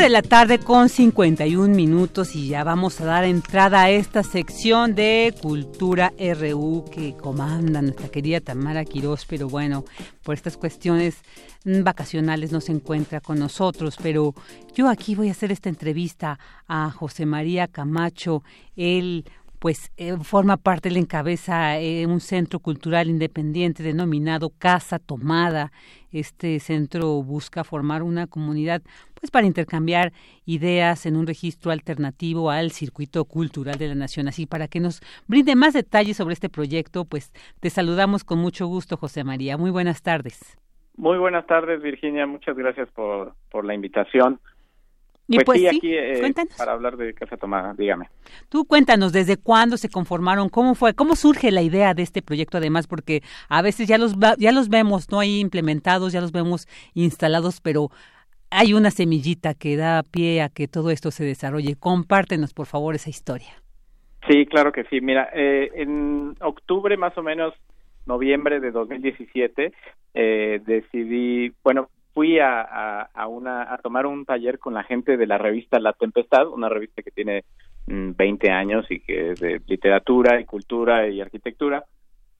De la tarde con 51 minutos y ya vamos a dar entrada a esta sección de Cultura RU que comanda nuestra querida Tamara Quirós, pero bueno, por estas cuestiones vacacionales no se encuentra con nosotros, pero yo aquí voy a hacer esta entrevista a José María Camacho, él pues eh, forma parte, le encabeza eh, un centro cultural independiente denominado Casa Tomada. Este centro busca formar una comunidad pues para intercambiar ideas en un registro alternativo al circuito cultural de la nación. Así para que nos brinde más detalles sobre este proyecto, pues te saludamos con mucho gusto, José María. Muy buenas tardes. Muy buenas tardes, Virginia. Muchas gracias por, por la invitación. Y pues, sí, aquí eh, para hablar de Casa Tomada, dígame. Tú cuéntanos desde cuándo se conformaron, cómo fue, cómo surge la idea de este proyecto además, porque a veces ya los ya los vemos no hay implementados, ya los vemos instalados, pero hay una semillita que da pie a que todo esto se desarrolle. Compártenos por favor esa historia. Sí, claro que sí. Mira, eh, en octubre más o menos noviembre de 2017 eh, decidí, bueno, fui a, a, una, a tomar un taller con la gente de la revista La Tempestad, una revista que tiene 20 mm, años y que es de literatura y cultura y arquitectura.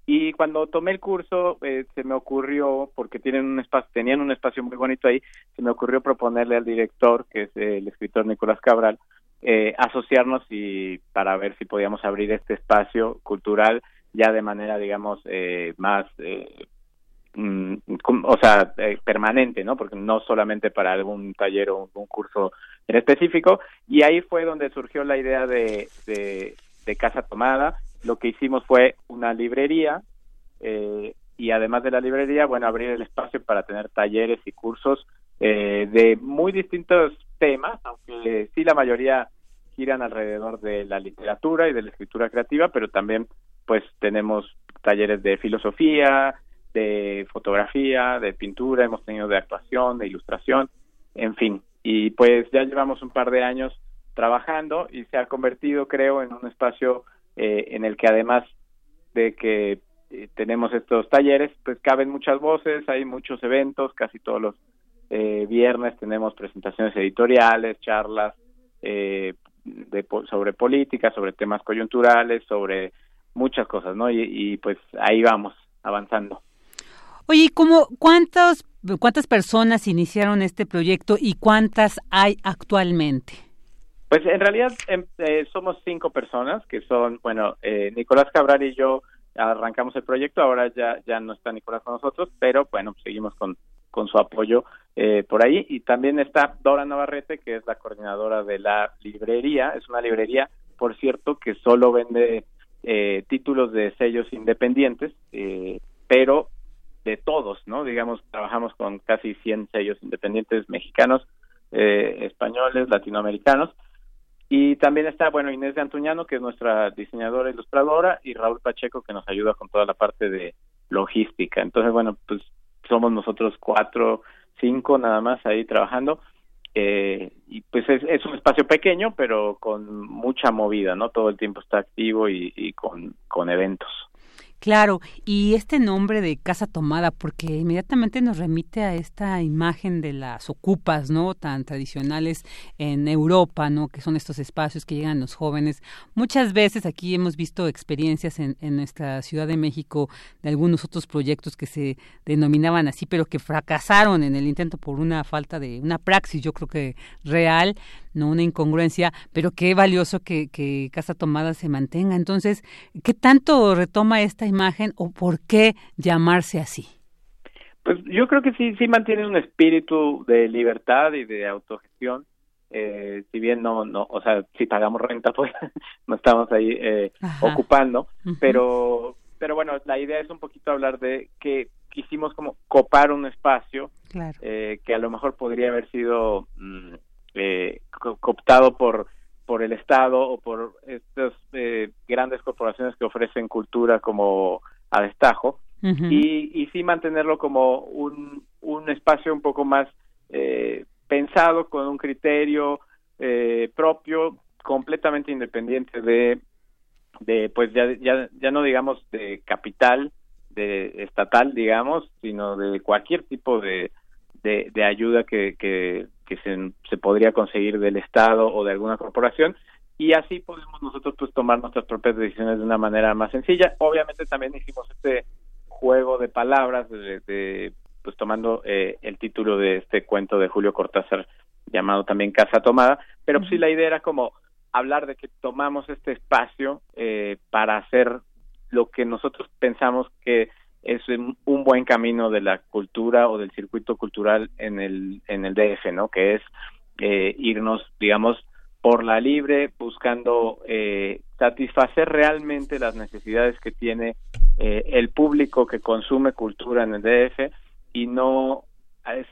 Y cuando tomé el curso, eh, se me ocurrió, porque tienen un espacio, tenían un espacio muy bonito ahí, se me ocurrió proponerle al director, que es el escritor Nicolás Cabral, eh, asociarnos y para ver si podíamos abrir este espacio cultural ya de manera, digamos, eh, más eh, o sea, eh, permanente, ¿no? Porque no solamente para algún taller o un curso en específico. Y ahí fue donde surgió la idea de, de, Casa Tomada. Lo que hicimos fue una librería, eh, y además de la librería, bueno, abrir el espacio para tener talleres y cursos eh, de muy distintos temas, aunque sí la mayoría giran alrededor de la literatura y de la escritura creativa, pero también pues tenemos talleres de filosofía, de fotografía, de pintura, hemos tenido de actuación, de ilustración, en fin. Y pues ya llevamos un par de años trabajando y se ha convertido, creo, en un espacio eh, en el que además de que eh, tenemos estos talleres, pues caben muchas voces, hay muchos eventos, casi todos los eh, viernes tenemos presentaciones editoriales, charlas eh, de, sobre política, sobre temas coyunturales, sobre muchas cosas, ¿no? Y, pues ahí vamos avanzando. Oye, ¿cómo, cuántos, ¿cuántas personas iniciaron este proyecto y cuántas hay actualmente? Pues en realidad em, eh, somos cinco personas, que son, bueno, eh, Nicolás Cabral y yo arrancamos el proyecto, ahora ya, ya no está Nicolás con nosotros, pero bueno, seguimos con, con su apoyo eh, por ahí. Y también está Dora Navarrete, que es la coordinadora de la librería, es una librería, por cierto, que solo vende eh, títulos de sellos independientes, eh, pero de todos, ¿no? Digamos, trabajamos con casi 100 sellos independientes mexicanos, españoles, latinoamericanos, y también está, bueno, Inés de Antuñano, que es nuestra diseñadora ilustradora, y Raúl Pacheco, que nos ayuda con toda la parte de logística. Entonces, bueno, pues somos nosotros cuatro, cinco nada más ahí trabajando. Eh, y pues es, un espacio pequeño, pero con mucha movida, ¿no? Todo el tiempo está activo y, con, con eventos. Claro, y este nombre de casa tomada, porque inmediatamente nos remite a esta imagen de las ocupas, ¿no? Tan tradicionales en Europa, ¿no? Que son estos espacios que llegan los jóvenes. Muchas veces aquí hemos visto experiencias en, en nuestra Ciudad de México de algunos otros proyectos que se denominaban así, pero que fracasaron en el intento por una falta de una praxis, yo creo que real, no una incongruencia, pero qué valioso que, que Casa Tomada se mantenga. Entonces, ¿qué tanto retoma esta imagen o por qué llamarse así? Pues yo creo que sí, sí mantiene un espíritu de libertad y de autogestión. Eh, si bien no, no, o sea, si pagamos renta, pues *laughs* no estamos ahí eh, ocupando, pero, pero bueno, la idea es un poquito hablar de que quisimos como copar un espacio eh, que a lo mejor podría haber sido mm, eh, cooptado por por el Estado o por estas eh, grandes corporaciones que ofrecen cultura como a destajo. Y, y sí mantenerlo como un, un espacio un poco más eh, pensado con un criterio eh, propio completamente independiente de de pues ya, ya ya no digamos de capital de estatal digamos sino de cualquier tipo de de, de ayuda que, que, que se, se podría conseguir del Estado o de alguna corporación y así podemos nosotros pues tomar nuestras propias decisiones de una manera más sencilla. Obviamente también hicimos este juego de palabras de, pues tomando eh, el título de este cuento de Julio Cortázar llamado también Casa Tomada, pero pues sí la idea era como hablar de que tomamos este espacio eh, para hacer lo que nosotros pensamos que es un buen camino de la cultura o del circuito cultural en el en el DF, ¿no? Que es eh, irnos, digamos, por la libre, buscando eh, satisfacer realmente las necesidades que tiene eh, el público que consume cultura en el DF y no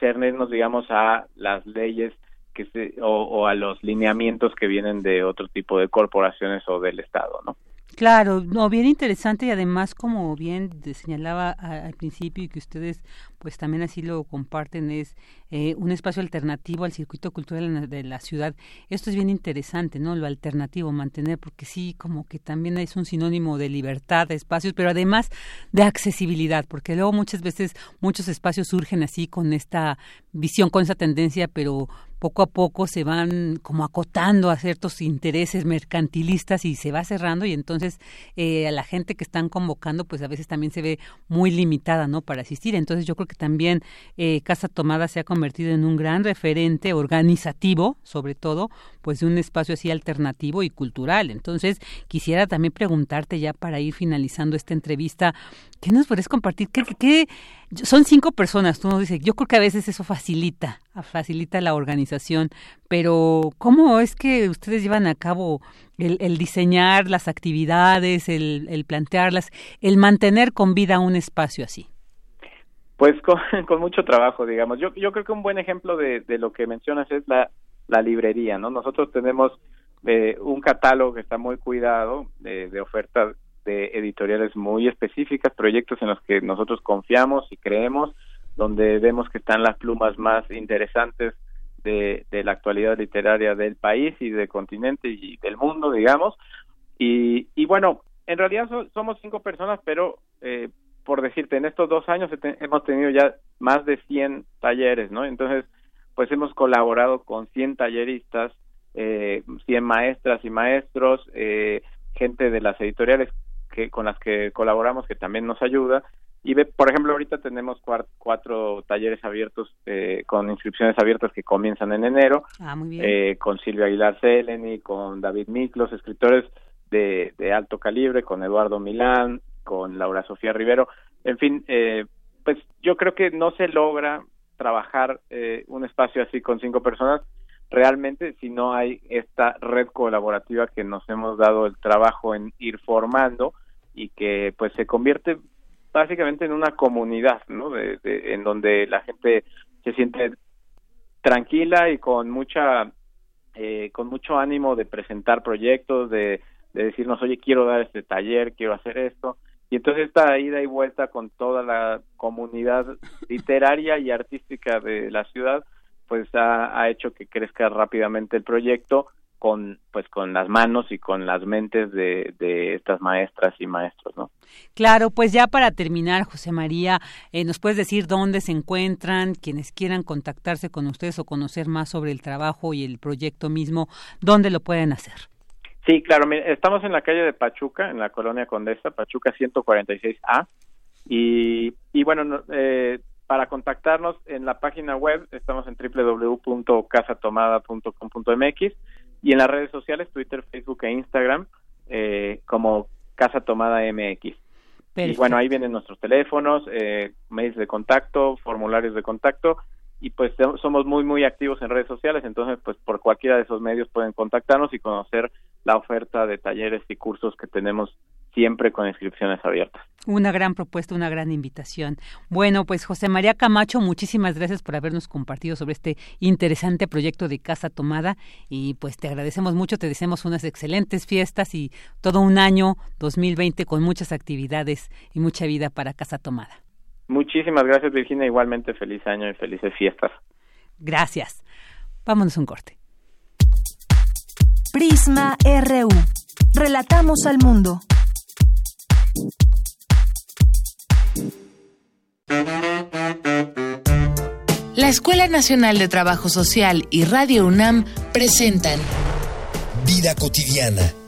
cernirnos, digamos, a las leyes que se, o, o a los lineamientos que vienen de otro tipo de corporaciones o del Estado, ¿no? Claro, no, bien interesante y además como bien señalaba al principio y que ustedes pues también así lo comparten es eh, un espacio alternativo al circuito cultural de la ciudad. Esto es bien interesante, ¿no? Lo alternativo, mantener, porque sí, como que también es un sinónimo de libertad, de espacios, pero además de accesibilidad, porque luego muchas veces muchos espacios surgen así con esta visión, con esa tendencia, pero poco a poco se van como acotando a ciertos intereses mercantilistas y se va cerrando y entonces eh, a la gente que están convocando pues a veces también se ve muy limitada no para asistir entonces yo creo que también eh, Casa Tomada se ha convertido en un gran referente organizativo, sobre todo, pues de un espacio así alternativo y cultural. Entonces, quisiera también preguntarte ya para ir finalizando esta entrevista, ¿qué nos puedes compartir? ¿Qué, qué, son cinco personas, tú nos dices, yo creo que a veces eso facilita, facilita la organización, pero ¿cómo es que ustedes llevan a cabo el, diseñar las actividades, el, plantearlas, el mantener con vida un espacio así? Pues *laughs* con, mucho trabajo, digamos. Yo, yo creo que un buen ejemplo de, de lo que mencionas es la, la librería, ¿no? Nosotros tenemos eh, un catálogo que está muy cuidado de, de ofertas de editoriales muy específicas, proyectos en los que nosotros confiamos y creemos, donde vemos que están las plumas más interesantes de, de la actualidad literaria del país y del continente y del mundo, digamos. Y, y bueno, en realidad somos cinco personas, pero eh, por decirte, en estos dos años hemos tenido ya más de 100 talleres, ¿no? Entonces, pues hemos colaborado con 100 talleristas, eh, 100 maestras y maestros, eh, gente de las editoriales que con las que colaboramos que también nos ayuda y ve, por ejemplo ahorita tenemos cuatro, talleres abiertos eh, con inscripciones abiertas que comienzan en enero ah, Eh, con Silvia Aguilar Seleni con David Miklos escritores de, de, alto calibre con Eduardo Milán con Laura Sofía Rivero. En fin eh, pues yo creo que no se logra trabajar eh, un espacio así con cinco personas. Realmente si no hay esta red colaborativa que nos hemos dado el trabajo en ir formando y que pues se convierte básicamente en una comunidad, ¿no? De, en donde la gente se siente tranquila y con mucha eh, con mucho ánimo de presentar proyectos, de, de decirnos, oye, quiero dar este taller, quiero hacer esto, y entonces esta ida y vuelta con toda la comunidad *laughs* literaria y artística de la ciudad, pues ha, hecho que crezca rápidamente el proyecto con pues con las manos y con las mentes de, de, estas maestras y maestros, ¿no? Claro, pues ya para terminar, José María, eh, ¿nos puedes decir dónde se encuentran quienes quieran contactarse con ustedes o conocer más sobre el trabajo y el proyecto mismo? ¿Dónde lo pueden hacer? Sí, claro, estamos en la calle de Pachuca, en la colonia Condesa, Pachuca 146A, y, y bueno, eh, para contactarnos en la página web estamos en www.casatomada.com.mx y en las redes sociales, Twitter, Facebook e Instagram, eh, como Casa Tomada MX. Y bueno, ahí vienen nuestros teléfonos, eh, mails de contacto, formularios de contacto y pues somos muy muy activos en redes sociales, entonces pues por cualquiera de esos medios pueden contactarnos y conocer la oferta de talleres y cursos que tenemos siempre con inscripciones abiertas. Una gran propuesta, una gran invitación. Bueno, pues José María Camacho, muchísimas gracias por habernos compartido sobre este interesante proyecto de Casa Tomada y pues te agradecemos mucho, te deseamos unas excelentes fiestas y todo un año 2020 con muchas actividades y mucha vida para Casa Tomada. Muchísimas gracias, Virginia. Igualmente, feliz año y felices fiestas. Gracias. Vámonos un corte. Prisma RU. Relatamos al mundo. La Escuela Nacional de Trabajo Social y Radio UNAM presentan Vida cotidiana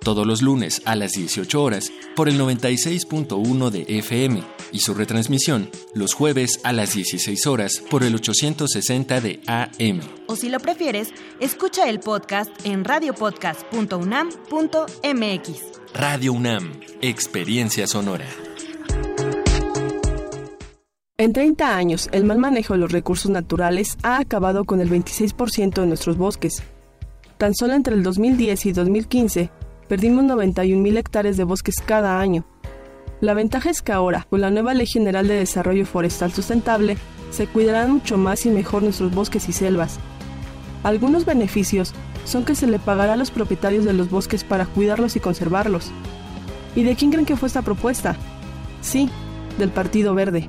Todos los lunes a las 18 horas por el 96.1 de FM y su retransmisión los jueves a las 16 horas por el 860 de AM. O si lo prefieres, escucha el podcast en radiopodcast.unam.mx. Radio UNAM, experiencia sonora. En 30 años, el mal manejo de los recursos naturales ha acabado con el 26% de nuestros bosques. Tan solo entre el 2010 y 2015, perdimos 91.000 hectáreas de bosques cada año, La ventaja es que ahora, con la nueva Ley General de Desarrollo Forestal Sustentable, se cuidarán mucho más y mejor nuestros bosques y selvas. Algunos beneficios son que se le pagará a los propietarios de los bosques para cuidarlos y conservarlos. ¿Y de quién creen que fue esta propuesta? Sí, del Partido Verde.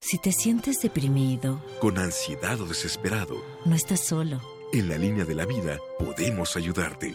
Si te sientes deprimido, con ansiedad o desesperado, no estás solo. En la línea de la vida podemos ayudarte.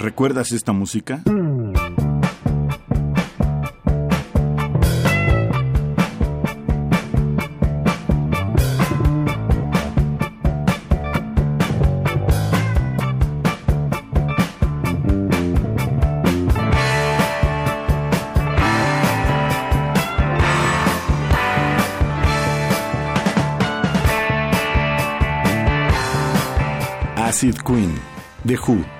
¿Recuerdas esta música? Acid Queen, The Who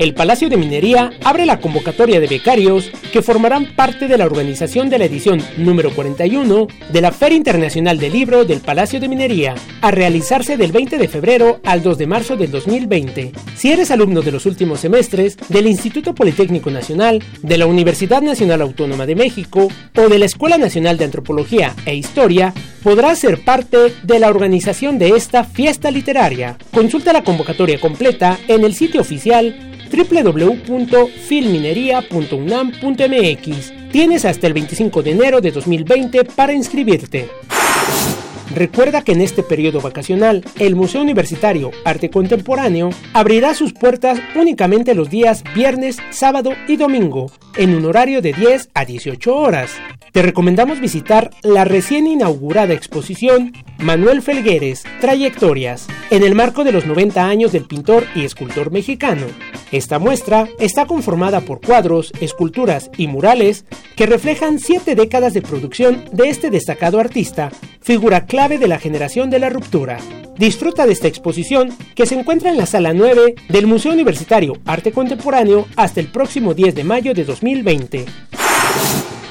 El Palacio de Minería abre la convocatoria de becarios que formarán parte de la organización de la edición número 41 de la Feria Internacional del Libro del Palacio de Minería, a realizarse del 20 de febrero al 2 de marzo del 2020. Si eres alumno de los últimos semestres del Instituto Politécnico Nacional, de la Universidad Nacional Autónoma de México o de la Escuela Nacional de Antropología e Historia, podrás ser parte de la organización de esta fiesta literaria. Consulta la convocatoria completa en el sitio oficial www.filminería.unam.mx. Tienes hasta el 25 de enero de 2020 para inscribirte. Recuerda que en este periodo vacacional, el Museo Universitario Arte Contemporáneo abrirá sus puertas únicamente los días viernes, sábado y domingo, en un horario de 10 a 18 horas. Te recomendamos visitar la recién inaugurada exposición Manuel Felgueres, Trayectorias, en el marco de los 90 años del pintor y escultor mexicano. Esta muestra está conformada por cuadros, esculturas y murales que reflejan siete décadas de producción de este destacado artista, figura clave de la generación de la ruptura. Disfruta de esta exposición que se encuentra en la sala 9 del Museo Universitario Arte Contemporáneo hasta el próximo 10 de mayo de 2020.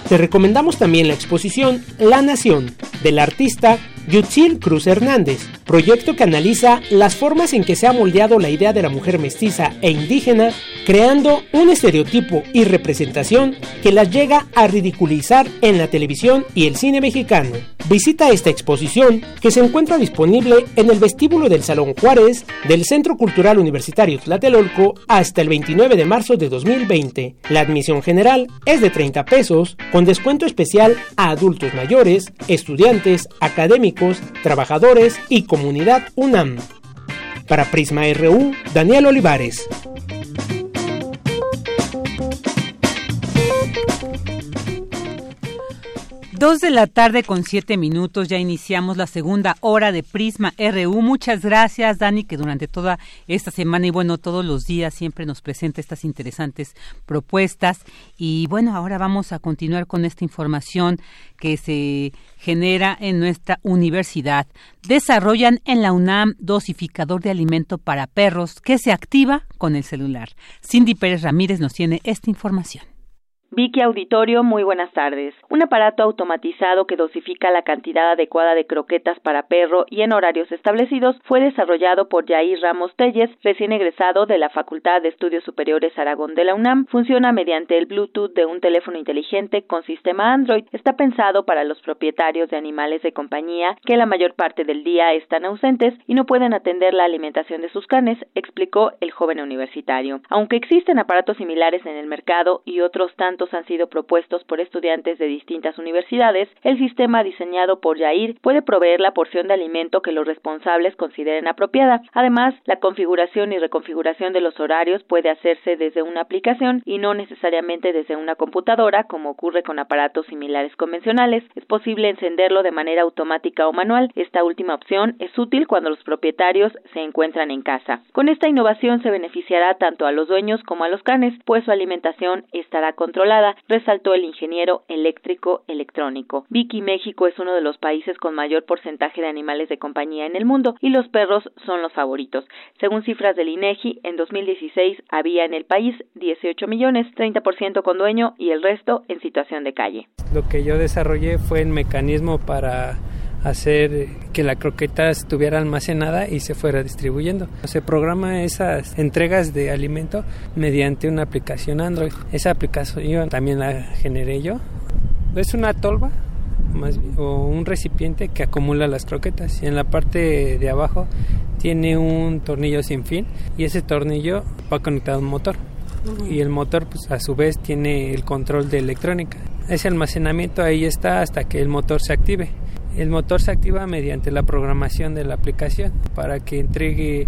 Te recomendamos también la exposición La Nación del artista Yutzil Cruz Hernández, proyecto que analiza las formas en que se ha moldeado la idea de la mujer mestiza e indígena, creando un estereotipo y representación que las llega a ridiculizar en la televisión y el cine mexicano. Visita esta exposición que se encuentra disponible en el vestíbulo del Salón Juárez del Centro Cultural Universitario Tlatelolco hasta el 29 de marzo de 2020. La admisión general es de 30 pesos, con descuento especial a adultos mayores, estudiantes, académicos, trabajadores y comunidad UNAM. Para Prisma RU, Daniel Olivares. Dos de la tarde con siete minutos, ya iniciamos la segunda hora de Prisma RU. Muchas gracias, Dani, que durante toda esta semana y bueno, todos los días siempre nos presenta estas interesantes propuestas. Y bueno, ahora vamos a continuar con esta información que se genera en nuestra universidad. Desarrollan en la UNAM dosificador de alimento para perros que se activa con el celular. Cindy Pérez Ramírez nos tiene esta información. Vicky Auditorio, muy buenas tardes. Un aparato automatizado que dosifica la cantidad adecuada de croquetas para perro y en horarios establecidos fue desarrollado por Jair Ramos Telles, recién egresado de la Facultad de Estudios Superiores Aragón de la UNAM. Funciona mediante el Bluetooth de un teléfono inteligente con sistema Android. Está pensado para los propietarios de animales de compañía que la mayor parte del día están ausentes y no pueden atender la alimentación de sus canes, explicó el joven universitario. Aunque existen aparatos similares en el mercado y otros tantos han sido propuestos por estudiantes de distintas universidades, el sistema diseñado por Yair puede proveer la porción de alimento que los responsables consideren apropiada. Además, la configuración y reconfiguración de los horarios puede hacerse desde una aplicación y no necesariamente desde una computadora, como ocurre con aparatos similares convencionales. Es posible encenderlo de manera automática o manual. Esta última opción es útil cuando los propietarios se encuentran en casa. Con esta innovación se beneficiará tanto a los dueños como a los canes, pues su alimentación estará controlada resaltó el ingeniero eléctrico electrónico. Vicky México es uno de los países con mayor porcentaje de animales de compañía en el mundo y los perros son los favoritos. Según cifras del INEGI, en 2016 había en el país 18 millones, 30% con dueño y el resto en situación de calle. Lo que yo desarrollé fue el mecanismo para hacer que la croqueta estuviera almacenada y se fuera distribuyendo. Se programa esas entregas de alimento mediante una aplicación Android. Esa aplicación también la generé yo. Es una tolva más, o un recipiente que acumula las croquetas y en la parte de abajo tiene un tornillo sin fin y ese tornillo va conectado a un motor y el motor pues a su vez tiene el control de electrónica. Ese almacenamiento ahí está hasta que el motor se active. El motor se activa mediante la programación de la aplicación para que entregue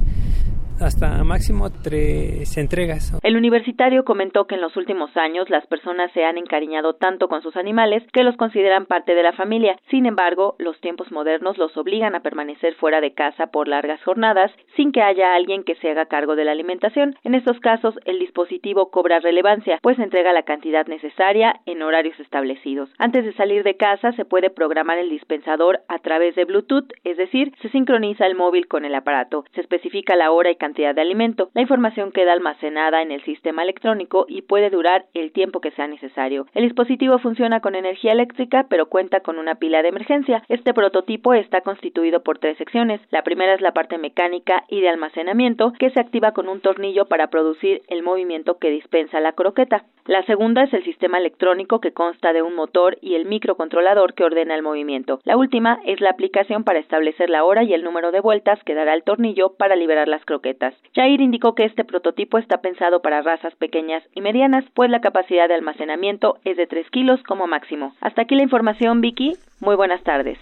hasta máximo tres entregas. El universitario comentó que en los últimos años las personas se han encariñado tanto con sus animales que los consideran parte de la familia. Sin embargo, los tiempos modernos los obligan a permanecer fuera de casa por largas jornadas sin que haya alguien que se haga cargo de la alimentación. En estos casos, el dispositivo cobra relevancia, pues entrega la cantidad necesaria en horarios establecidos. Antes de salir de casa se puede programar el dispensador a través de Bluetooth, es decir, se sincroniza el móvil con el aparato, se especifica la hora y cantidad de alimento. La información queda almacenada en el sistema electrónico y puede durar el tiempo que sea necesario. El dispositivo funciona con energía eléctrica, pero cuenta con una pila de emergencia. Este prototipo está constituido por tres secciones. La primera es la parte mecánica y de almacenamiento, que se activa con un tornillo para producir el movimiento que dispensa la croqueta. La segunda es el sistema electrónico que consta de un motor y el microcontrolador que ordena el movimiento. La última es la aplicación para establecer la hora y el número de vueltas que dará el tornillo para liberar las croquetas. Jair indicó que este prototipo está pensado para razas pequeñas y medianas, pues la capacidad de almacenamiento es de 3 kilos como máximo. Hasta aquí la información, Vicky. Muy buenas tardes.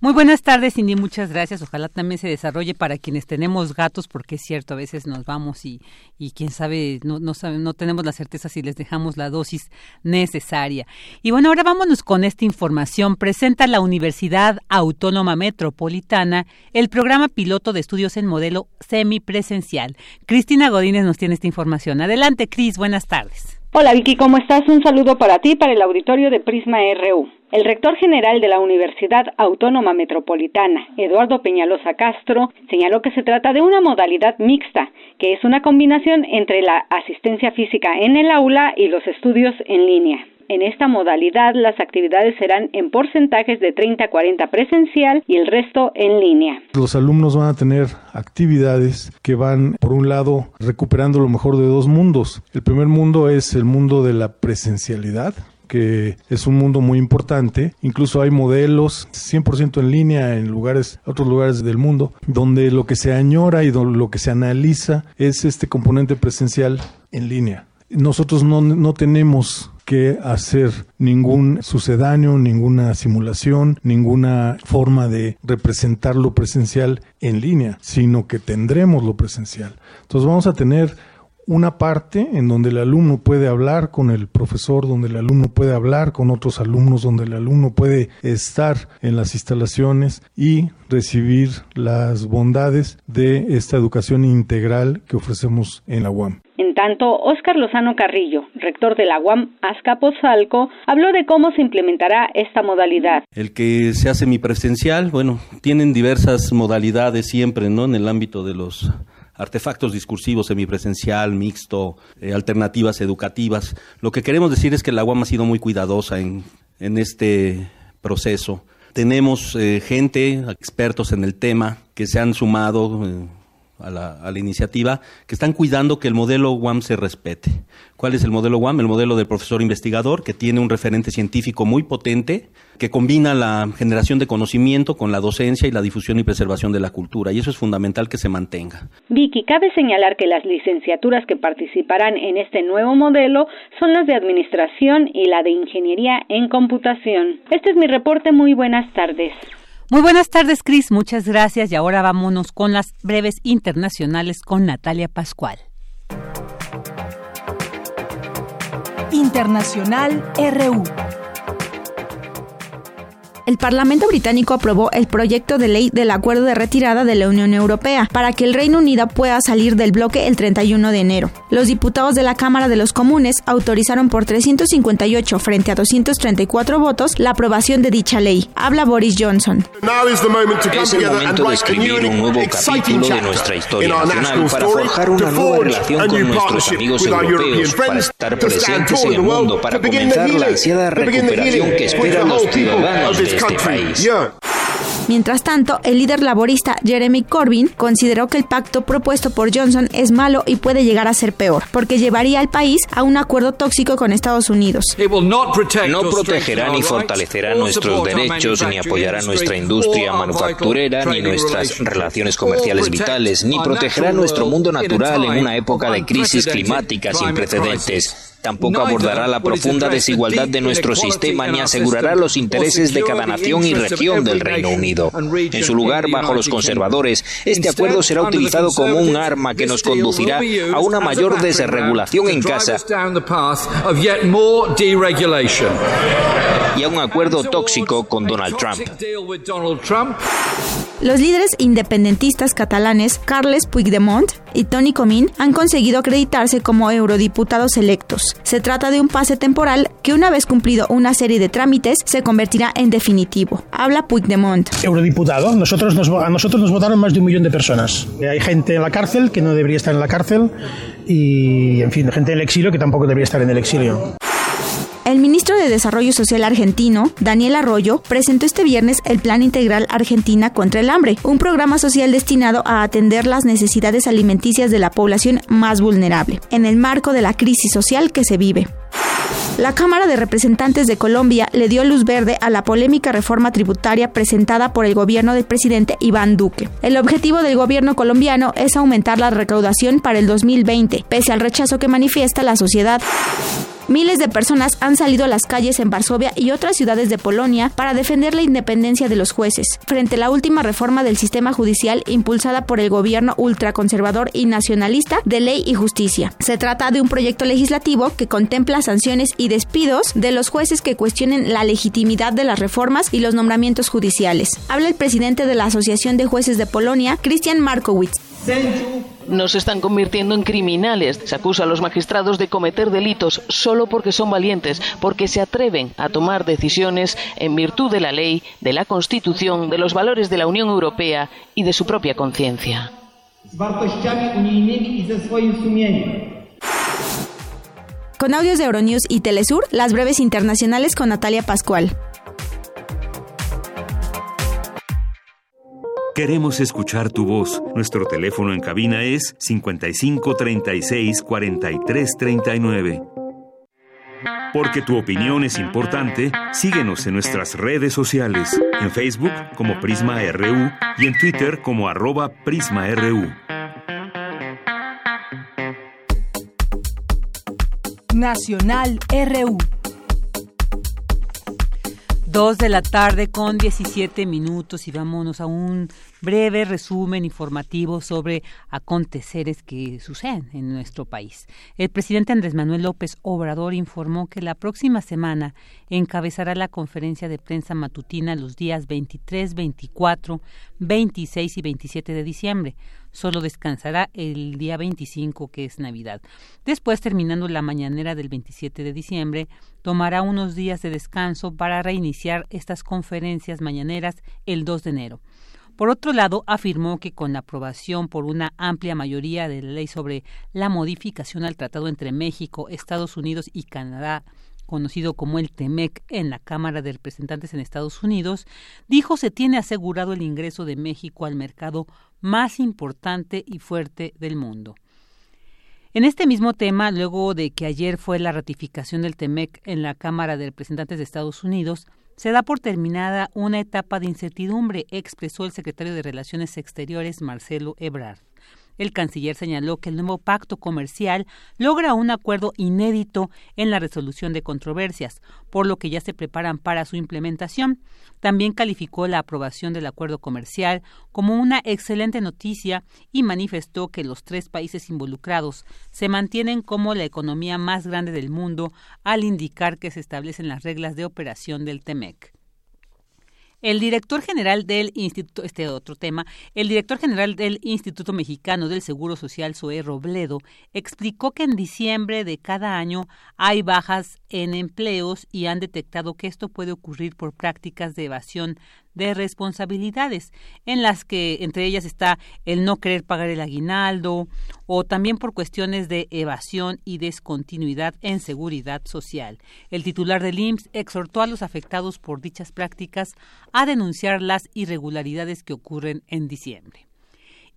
Muy buenas tardes, Cindy. Muchas gracias. Ojalá también se desarrolle para quienes tenemos gatos, porque es cierto, a veces nos vamos y, y quién sabe no, no, sabe, no tenemos la certeza si les dejamos la dosis necesaria. Y bueno, ahora vámonos con esta información. Presenta la Universidad Autónoma Metropolitana el programa piloto de estudios en modelo semipresencial. Cristina Godínez nos tiene esta información. Adelante, Cris. Buenas tardes. Hola, Vicky. ¿Cómo estás? Un saludo para ti, para el auditorio de Prisma RU. El rector general de la Universidad Autónoma Metropolitana, Eduardo Peñalosa Castro, señaló que se trata de una modalidad mixta, que es una combinación entre la asistencia física en el aula y los estudios en línea. En esta modalidad las actividades serán en porcentajes de 30-40 presencial y el resto en línea. Los alumnos van a tener actividades que van, por un lado, recuperando lo mejor de dos mundos. El primer mundo es el mundo de la presencialidad, que es un mundo muy importante. Incluso hay modelos 100% en línea en lugares, otros lugares del mundo, donde lo que se añora y lo que se analiza es este componente presencial en línea. Nosotros no, no tenemos que hacer ningún sucedáneo, ninguna simulación, ninguna forma de representar lo presencial en línea, sino que tendremos lo presencial. Entonces vamos a tener una parte en donde el alumno puede hablar con el profesor, donde el alumno puede hablar con otros alumnos, donde el alumno puede estar en las instalaciones y recibir las bondades de esta educación integral que ofrecemos en la UAM. En tanto, Óscar Lozano Carrillo, rector de la UAM Azcapotzalco, habló de cómo se implementará esta modalidad. El que se hace mi presencial, bueno, tienen diversas modalidades siempre, ¿no? En el ámbito de los artefactos discursivos, semipresencial, mixto, eh, alternativas educativas. Lo que queremos decir es que la UAM ha sido muy cuidadosa en, en este proceso. Tenemos eh, gente, expertos en el tema, que se han sumado eh, a la, iniciativa, que están cuidando que el modelo UAM se respete. ¿Cuál es el modelo UAM? El modelo del profesor investigador, que tiene un referente científico muy potente, que combina la generación de conocimiento con la docencia y la difusión y preservación de la cultura, y eso es fundamental que se mantenga. Vicky, cabe señalar que las licenciaturas que participarán en este nuevo modelo son las de Administración y la de Ingeniería en Computación. Este es mi reporte. Muy buenas tardes. Muy buenas tardes, Cris. Muchas gracias. Y ahora vámonos con las breves internacionales con Natalia Pascual. Internacional RU el Parlamento británico aprobó el proyecto de ley del acuerdo de retirada de la Unión Europea para que el Reino Unido pueda salir del bloque el 31 de enero. Los diputados de la Cámara de los Comunes autorizaron por 358 frente a 234 votos la aprobación de dicha ley. Habla Boris Johnson. Es el momento de escribir un nuevo capítulo de nuestra historia nacional para forjar una nueva relación con nuestros amigos europeos, para estar presentes en el mundo, para comenzar la ansiada recuperación que esperan los ciudadanos de Mientras tanto, el líder laborista Jeremy Corbyn consideró que el pacto propuesto por Johnson es malo y puede llegar a ser peor, porque llevaría al país a un acuerdo tóxico con Estados Unidos. No protegerá ni fortalecerá nuestros derechos, ni apoyará nuestra industria manufacturera, ni nuestras relaciones comerciales vitales, ni protegerá nuestro mundo natural en una época de crisis climática sin precedentes. Tampoco abordará la profunda desigualdad de nuestro sistema ni asegurará los intereses de cada nación y región del Reino Unido. En su lugar, bajo los conservadores, este acuerdo será utilizado como un arma que nos conducirá a una mayor desregulación en casa y a un acuerdo tóxico con Donald Trump. Los líderes independentistas catalanes Carles Puigdemont y Tony Comín han conseguido acreditarse como eurodiputados electos. Se trata de un pase temporal que una vez cumplido una serie de trámites se convertirá en definitivo. Habla Puigdemont. Eurodiputado, nosotros a nosotros nos votaron más de un millón de personas. Hay gente en la cárcel que no debería estar en la cárcel y, en fin, gente en el exilio que tampoco debería estar en el exilio. El ministro de Desarrollo Social argentino, Daniel Arroyo, presentó este viernes el Plan Integral Argentina contra el Hambre, un programa social destinado a atender las necesidades alimenticias de la población más vulnerable, en el marco de la crisis social que se vive. La Cámara de Representantes de Colombia le dio luz verde a la polémica reforma tributaria presentada por el gobierno del presidente Iván Duque. El objetivo del gobierno colombiano es aumentar la recaudación para el 2020, pese al rechazo que manifiesta la sociedad. Miles de personas han salido a las calles en Varsovia y otras ciudades de Polonia para defender la independencia de los jueces, frente a la última reforma del sistema judicial impulsada por el gobierno ultraconservador y nacionalista de Ley y Justicia. Se trata de un proyecto legislativo que contempla sanciones y despidos de los jueces que cuestionen la legitimidad de las reformas y los nombramientos judiciales. Habla el presidente de la Asociación de Jueces de Polonia, Christian Markowitz. Nos están convirtiendo en criminales. Se acusa a los magistrados de cometer delitos solo porque son valientes, porque se atreven a tomar decisiones en virtud de la ley, de la Constitución, de los valores de la Unión Europea y de su propia conciencia. Con audios de Euronews y Telesur, las breves internacionales con Natalia Pascual. Queremos escuchar tu voz. Nuestro teléfono en cabina es 55 36 43 39. Porque tu opinión es importante, síguenos en nuestras redes sociales, en Facebook como Prisma RU y en Twitter como arroba PrismaRU. Nacional RU. Dos de la tarde con 17 minutos y vámonos a un breve resumen informativo sobre aconteceres que suceden en nuestro país. El presidente Andrés Manuel López Obrador informó que la próxima semana encabezará la conferencia de prensa matutina los días 23, 24, 26 y 27 de diciembre solo descansará el día 25, que es Navidad. Después, terminando la mañanera del 27 de diciembre, tomará unos días de descanso para reiniciar estas conferencias mañaneras el 2 de enero. Por otro lado, afirmó que con la aprobación por una amplia mayoría de la ley sobre la modificación al tratado entre México, Estados Unidos y Canadá conocido como el TEMEC en la Cámara de Representantes en Estados Unidos, dijo se tiene asegurado el ingreso de México al mercado más importante y fuerte del mundo. En este mismo tema, luego de que ayer fue la ratificación del TEMEC en la Cámara de Representantes de Estados Unidos, se da por terminada una etapa de incertidumbre, expresó el secretario de Relaciones Exteriores Marcelo Ebrard. El canciller señaló que el nuevo pacto comercial logra un acuerdo inédito en la resolución de controversias, por lo que ya se preparan para su implementación. También calificó la aprobación del acuerdo comercial como una excelente noticia y manifestó que los tres países involucrados se mantienen como la economía más grande del mundo al indicar que se establecen las reglas de operación del TEMEC. El director general del Instituto, este otro tema, el director general del Instituto Mexicano del Seguro Social, Zoé Robledo, explicó que en diciembre de cada año hay bajas en empleos y han detectado que esto puede ocurrir por prácticas de evasión de responsabilidades, en las que entre ellas está el no querer pagar el aguinaldo o también por cuestiones de evasión y descontinuidad en seguridad social. El titular del IMSS exhortó a los afectados por dichas prácticas a denunciar las irregularidades que ocurren en diciembre.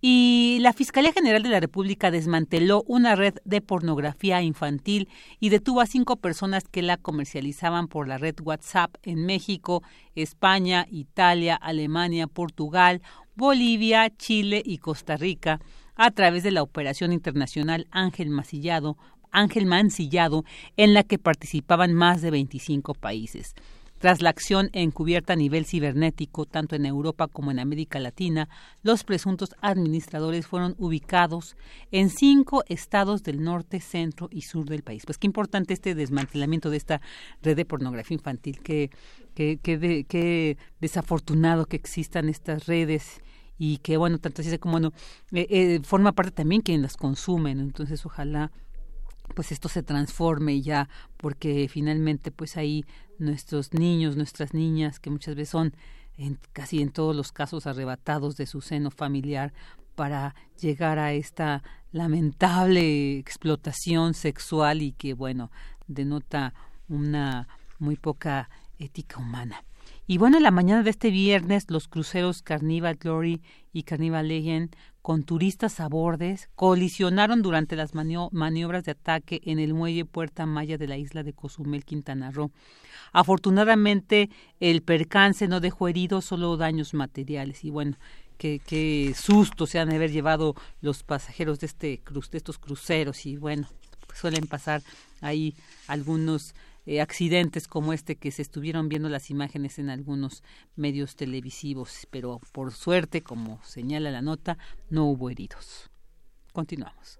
Y la Fiscalía General de la República desmanteló una red de pornografía infantil y detuvo a cinco personas que la comercializaban por la red WhatsApp en México, España, Italia, Alemania, Portugal, Bolivia, Chile y Costa Rica a través de la operación internacional Ángel Mancillado, Ángel Mancillado, en la que participaban más de 25 países. Tras la acción encubierta a nivel cibernético, tanto en Europa como en América Latina, los presuntos administradores fueron ubicados en cinco estados del norte, centro y sur del país. Pues qué importante este desmantelamiento de esta red de pornografía infantil, qué, qué, desafortunado que existan estas redes y que, bueno, tanto así como, bueno, eh, eh, forma parte también quien las consumen. Entonces, ojalá pues esto se transforme ya porque finalmente pues ahí nuestros niños, nuestras niñas que muchas veces son en, casi en todos los casos arrebatados de su seno familiar para llegar a esta lamentable explotación sexual y que bueno denota una muy poca ética humana. Y bueno, en la mañana de este viernes, los cruceros Carnival Glory y Carnival Legend con turistas a bordes colisionaron durante las maniobras de ataque en el muelle Puerta Maya de la isla de Cozumel, Quintana Roo. Afortunadamente, el percance no dejó heridos, solo daños materiales. Y bueno, qué, qué susto se han de haber llevado los pasajeros de, este de estos cruceros. Y bueno, suelen pasar ahí algunos eh, accidentes como este que se estuvieron viendo las imágenes en algunos medios televisivos, pero por suerte, como señala la nota, no hubo heridos. Continuamos.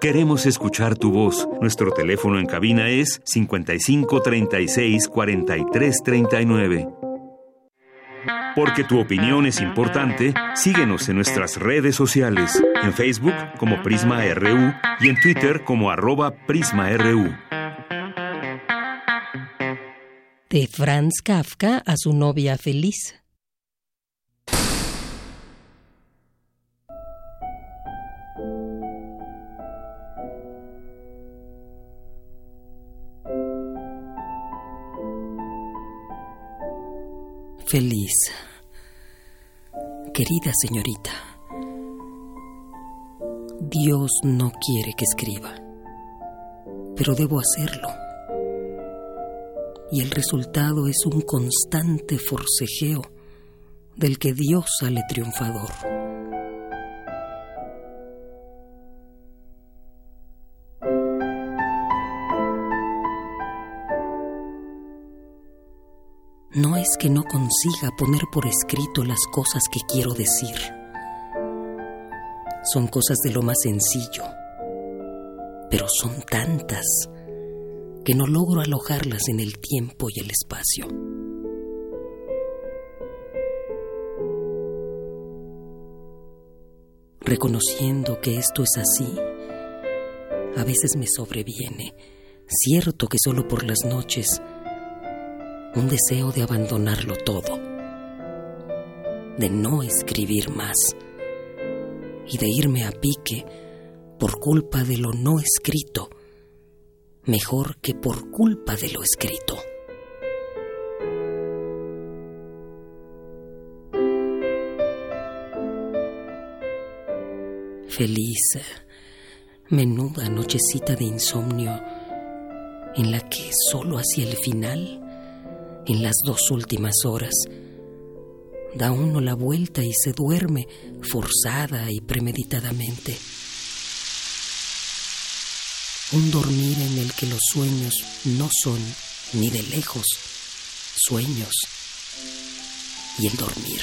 Queremos escuchar tu voz. Nuestro teléfono en cabina es 55 36 43 39. Porque tu opinión es importante, síguenos en nuestras redes sociales, en Facebook como Prisma RU y en Twitter como arroba PrismaRU. De Franz Kafka a su novia feliz. Feliz. Querida señorita, Dios no quiere que escriba, pero debo hacerlo y el resultado es un constante forcejeo del que Dios sale triunfador. No es que no consiga poner por escrito las cosas que quiero decir. Son cosas de lo más sencillo, pero son tantas que no logro alojarlas en el tiempo y el espacio. Reconociendo que esto es así, a veces me sobreviene, cierto que solo por las noches, un deseo de abandonarlo todo. de no escribir más y de irme a pique por culpa de lo no escrito, mejor que por culpa de lo escrito. Feliz, menuda nochecita de insomnio en la que solo hacia el final, en las dos últimas horas, da uno la vuelta y se duerme forzada y premeditadamente. Un dormir en el que los sueños no son ni de lejos sueños. Y el dormir,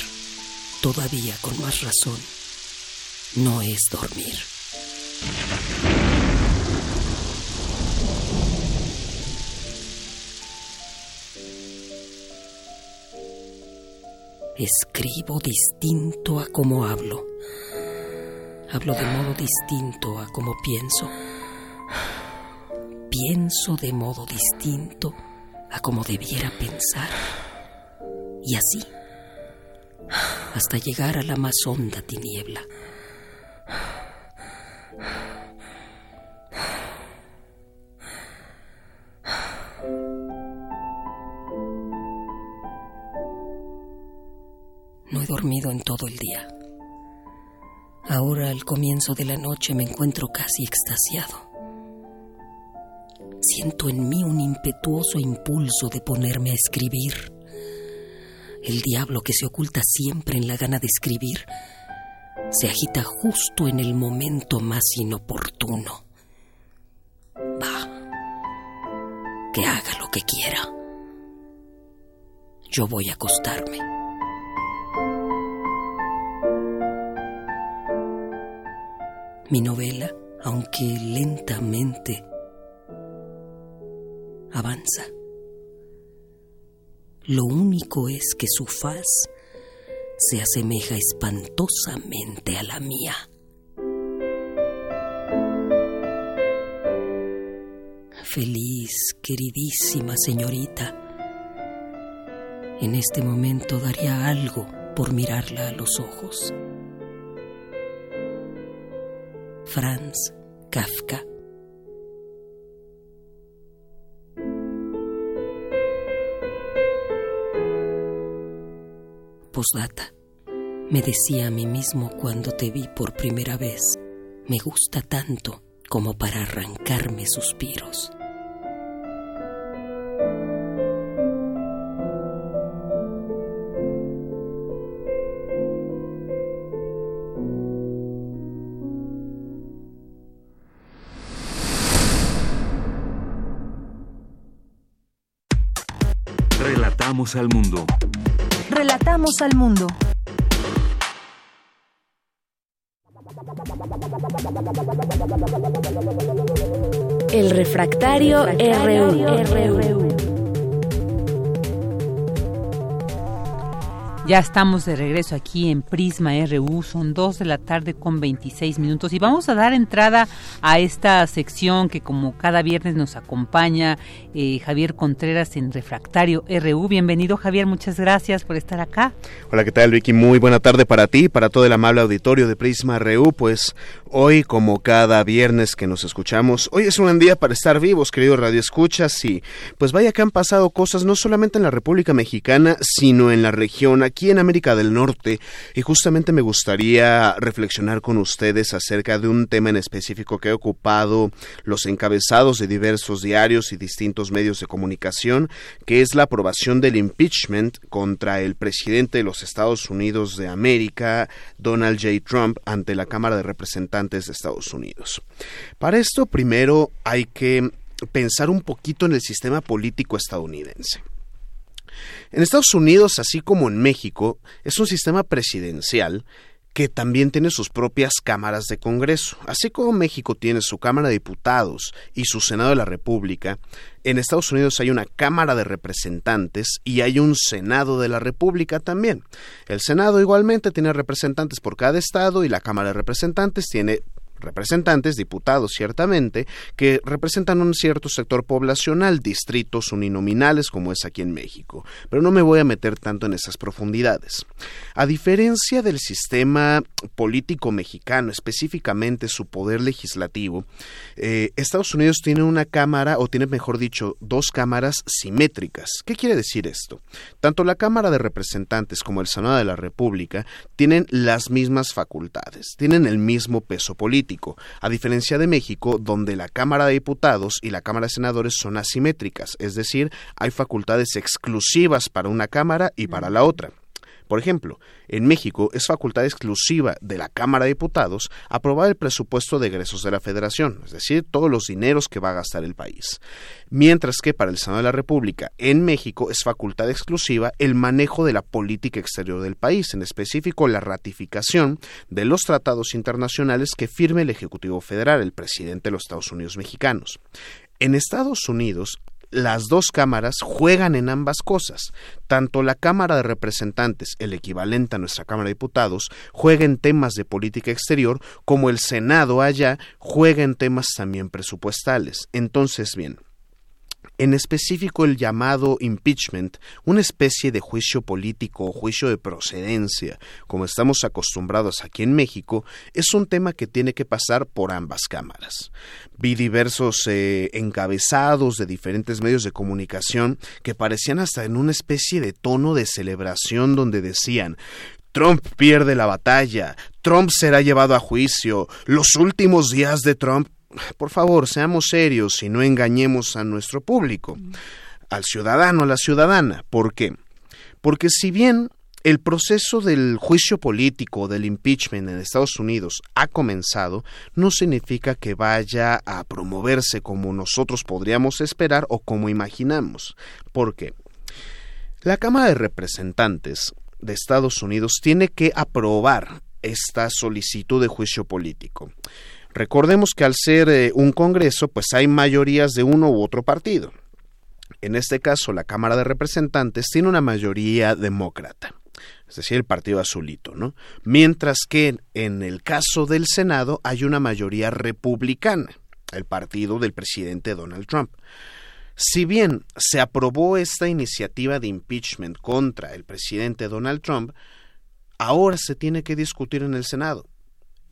todavía con más razón, no es dormir. Escribo distinto a como hablo. Hablo de modo distinto a como pienso. Pienso de modo distinto a como debiera pensar. Y así, hasta llegar a la más honda tiniebla. No he dormido en todo el día. Ahora al comienzo de la noche me encuentro casi extasiado. Siento en mí un impetuoso impulso de ponerme a escribir. El diablo que se oculta siempre en la gana de escribir se agita justo en el momento más inoportuno. Va, que haga lo que quiera. Yo voy a acostarme. Mi novela, aunque lentamente, avanza. Lo único es que su faz se asemeja espantosamente a la mía. Feliz, queridísima señorita, en este momento daría algo por mirarla a los ojos. Franz Kafka Me decía a mí mismo cuando te vi por primera vez, me gusta tanto como para arrancarme suspiros. Relatamos al mundo. Relatamos al mundo. El refractario, RU. Ya estamos de regreso aquí en Prisma RU, son dos de la tarde con 26 minutos y vamos a dar entrada a esta sección que como cada viernes nos acompaña eh, Javier Contreras en Refractario RU. Bienvenido Javier, muchas gracias por estar acá. Hola, ¿qué tal Vicky? Muy buena tarde para ti, para todo el amable auditorio de Prisma RU. Pues hoy, como cada viernes que nos escuchamos, hoy es un buen día para estar vivos, queridos radioescuchas, y pues vaya que han pasado cosas no solamente en la República Mexicana, sino en la región aquí en América del Norte y justamente me gustaría reflexionar con ustedes acerca de un tema en específico que ocupado los encabezados de diversos diarios y distintos medios de comunicación, que es la aprobación del impeachment contra el presidente de los Estados Unidos de América, Donald J. Trump, ante la Cámara de Representantes de Estados Unidos. Para esto, primero hay que pensar un poquito en el sistema político estadounidense. En Estados Unidos, así como en México, es un sistema presidencial que también tiene sus propias cámaras de Congreso. Así como México tiene su Cámara de Diputados y su Senado de la República, en Estados Unidos hay una Cámara de Representantes y hay un Senado de la República también. El Senado igualmente tiene representantes por cada estado y la Cámara de Representantes tiene representantes, diputados ciertamente, que representan un cierto sector poblacional, distritos uninominales como es aquí en México. Pero no me voy a meter tanto en esas profundidades. A diferencia del sistema político mexicano, específicamente su poder legislativo, eh, Estados Unidos tiene una cámara, o tiene mejor dicho, dos cámaras simétricas. ¿Qué quiere decir esto? Tanto la Cámara de Representantes como el Senado de la República tienen las mismas facultades, tienen el mismo peso político, a diferencia de México, donde la Cámara de Diputados y la Cámara de Senadores son asimétricas, es decir, hay facultades exclusivas para una Cámara y para la otra. Por ejemplo, en México es facultad exclusiva de la Cámara de Diputados aprobar el presupuesto de egresos de la Federación, es decir, todos los dineros que va a gastar el país. Mientras que para el Senado de la República en México es facultad exclusiva el manejo de la política exterior del país, en específico la ratificación de los tratados internacionales que firme el Ejecutivo Federal, el presidente de los Estados Unidos mexicanos. En Estados Unidos las dos cámaras juegan en ambas cosas. Tanto la Cámara de Representantes, el equivalente a nuestra Cámara de Diputados, juega en temas de política exterior, como el Senado allá juega en temas también presupuestales. Entonces, bien, en específico el llamado impeachment, una especie de juicio político o juicio de procedencia, como estamos acostumbrados aquí en México, es un tema que tiene que pasar por ambas cámaras. Vi diversos eh, encabezados de diferentes medios de comunicación que parecían hasta en una especie de tono de celebración donde decían Trump pierde la batalla, Trump será llevado a juicio, los últimos días de Trump por favor, seamos serios y no engañemos a nuestro público, al ciudadano, a la ciudadana. ¿Por qué? Porque si bien el proceso del juicio político, del impeachment en Estados Unidos ha comenzado, no significa que vaya a promoverse como nosotros podríamos esperar o como imaginamos. ¿Por qué? La Cámara de Representantes de Estados Unidos tiene que aprobar esta solicitud de juicio político. Recordemos que al ser eh, un Congreso, pues hay mayorías de uno u otro partido. En este caso, la Cámara de Representantes tiene una mayoría demócrata, es decir, el partido azulito, ¿no? Mientras que en el caso del Senado hay una mayoría republicana, el partido del presidente Donald Trump. Si bien se aprobó esta iniciativa de impeachment contra el presidente Donald Trump, ahora se tiene que discutir en el Senado.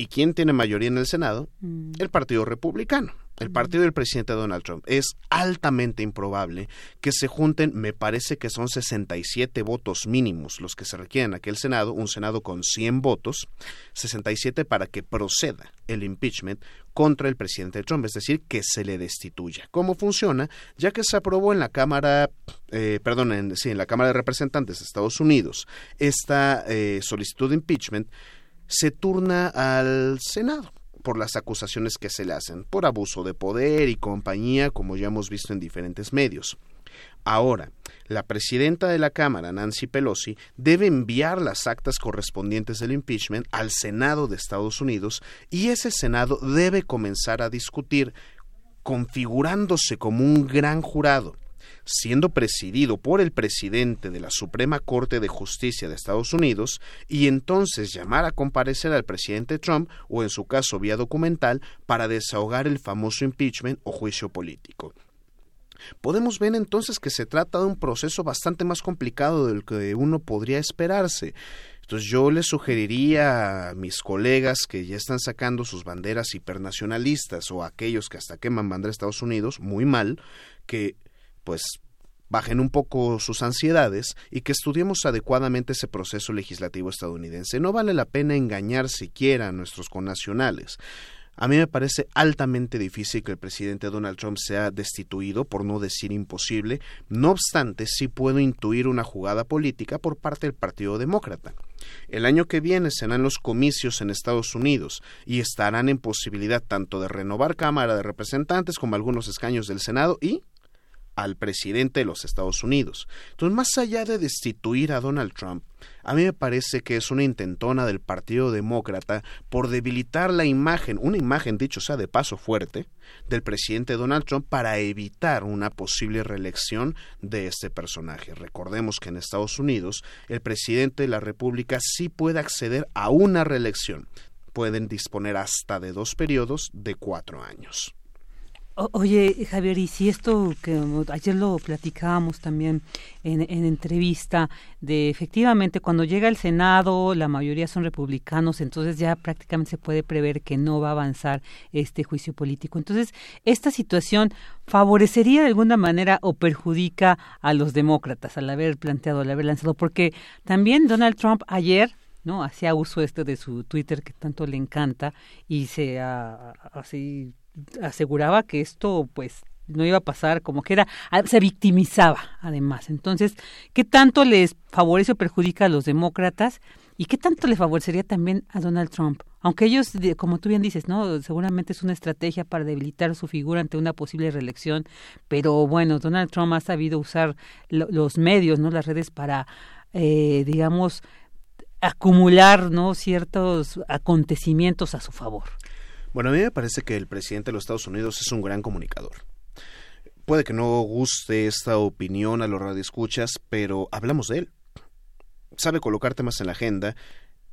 ¿Y quién tiene mayoría en el Senado? Mm. El Partido Republicano, el partido del presidente Donald Trump. Es altamente improbable que se junten, me parece que son 67 votos mínimos los que se requieren en aquel Senado, un Senado con 100 votos, 67 para que proceda el impeachment contra el presidente Trump, es decir, que se le destituya. ¿Cómo funciona? Ya que se aprobó en la Cámara, eh, perdón, en, sí, en la Cámara de Representantes de Estados Unidos esta eh, solicitud de impeachment, se turna al Senado por las acusaciones que se le hacen, por abuso de poder y compañía, como ya hemos visto en diferentes medios. Ahora, la presidenta de la Cámara, Nancy Pelosi, debe enviar las actas correspondientes del impeachment al Senado de Estados Unidos y ese Senado debe comenzar a discutir configurándose como un gran jurado siendo presidido por el presidente de la Suprema Corte de Justicia de Estados Unidos, y entonces llamar a comparecer al presidente Trump, o en su caso vía documental, para desahogar el famoso impeachment o juicio político. Podemos ver entonces que se trata de un proceso bastante más complicado del que uno podría esperarse. Entonces yo le sugeriría a mis colegas que ya están sacando sus banderas hipernacionalistas o aquellos que hasta queman bandera de Estados Unidos, muy mal, que pues bajen un poco sus ansiedades y que estudiemos adecuadamente ese proceso legislativo estadounidense. No vale la pena engañar siquiera a nuestros connacionales. A mí me parece altamente difícil que el presidente Donald Trump sea destituido, por no decir imposible. No obstante, sí puedo intuir una jugada política por parte del Partido Demócrata. El año que viene serán los comicios en Estados Unidos y estarán en posibilidad tanto de renovar Cámara de Representantes como algunos escaños del Senado y al presidente de los Estados Unidos. Entonces, más allá de destituir a Donald Trump, a mí me parece que es una intentona del Partido Demócrata por debilitar la imagen, una imagen dicho sea de paso fuerte, del presidente Donald Trump para evitar una posible reelección de este personaje. Recordemos que en Estados Unidos el presidente de la República sí puede acceder a una reelección pueden disponer hasta de dos periodos de cuatro años oye, Javier, y si esto que ayer lo platicábamos también en, entrevista, de efectivamente cuando llega el Senado, la mayoría son republicanos, entonces ya prácticamente se puede prever que no va a avanzar este juicio político. Entonces, esta situación favorecería de alguna manera o perjudica a los demócratas al haber planteado, al haber lanzado, porque también Donald Trump ayer ¿no? Hacía uso este de su Twitter que tanto le encanta y se así aseguraba que esto pues no iba a pasar, como que era, se victimizaba además. Entonces, ¿qué tanto les favorece o perjudica a los demócratas? ¿Y qué tanto le favorecería también a Donald Trump? Aunque ellos, como tú bien dices, ¿no? Seguramente es una estrategia para debilitar su figura ante una posible reelección, pero bueno, Donald Trump ha sabido usar los medios, ¿no? Las redes para, eh, digamos, acumular, ¿no? Ciertos acontecimientos a su favor. Bueno, a mí me parece que el presidente de los Estados Unidos es un gran comunicador. Puede que no guste esta opinión a los radioescuchas, pero hablamos de él. Sabe colocar temas en la agenda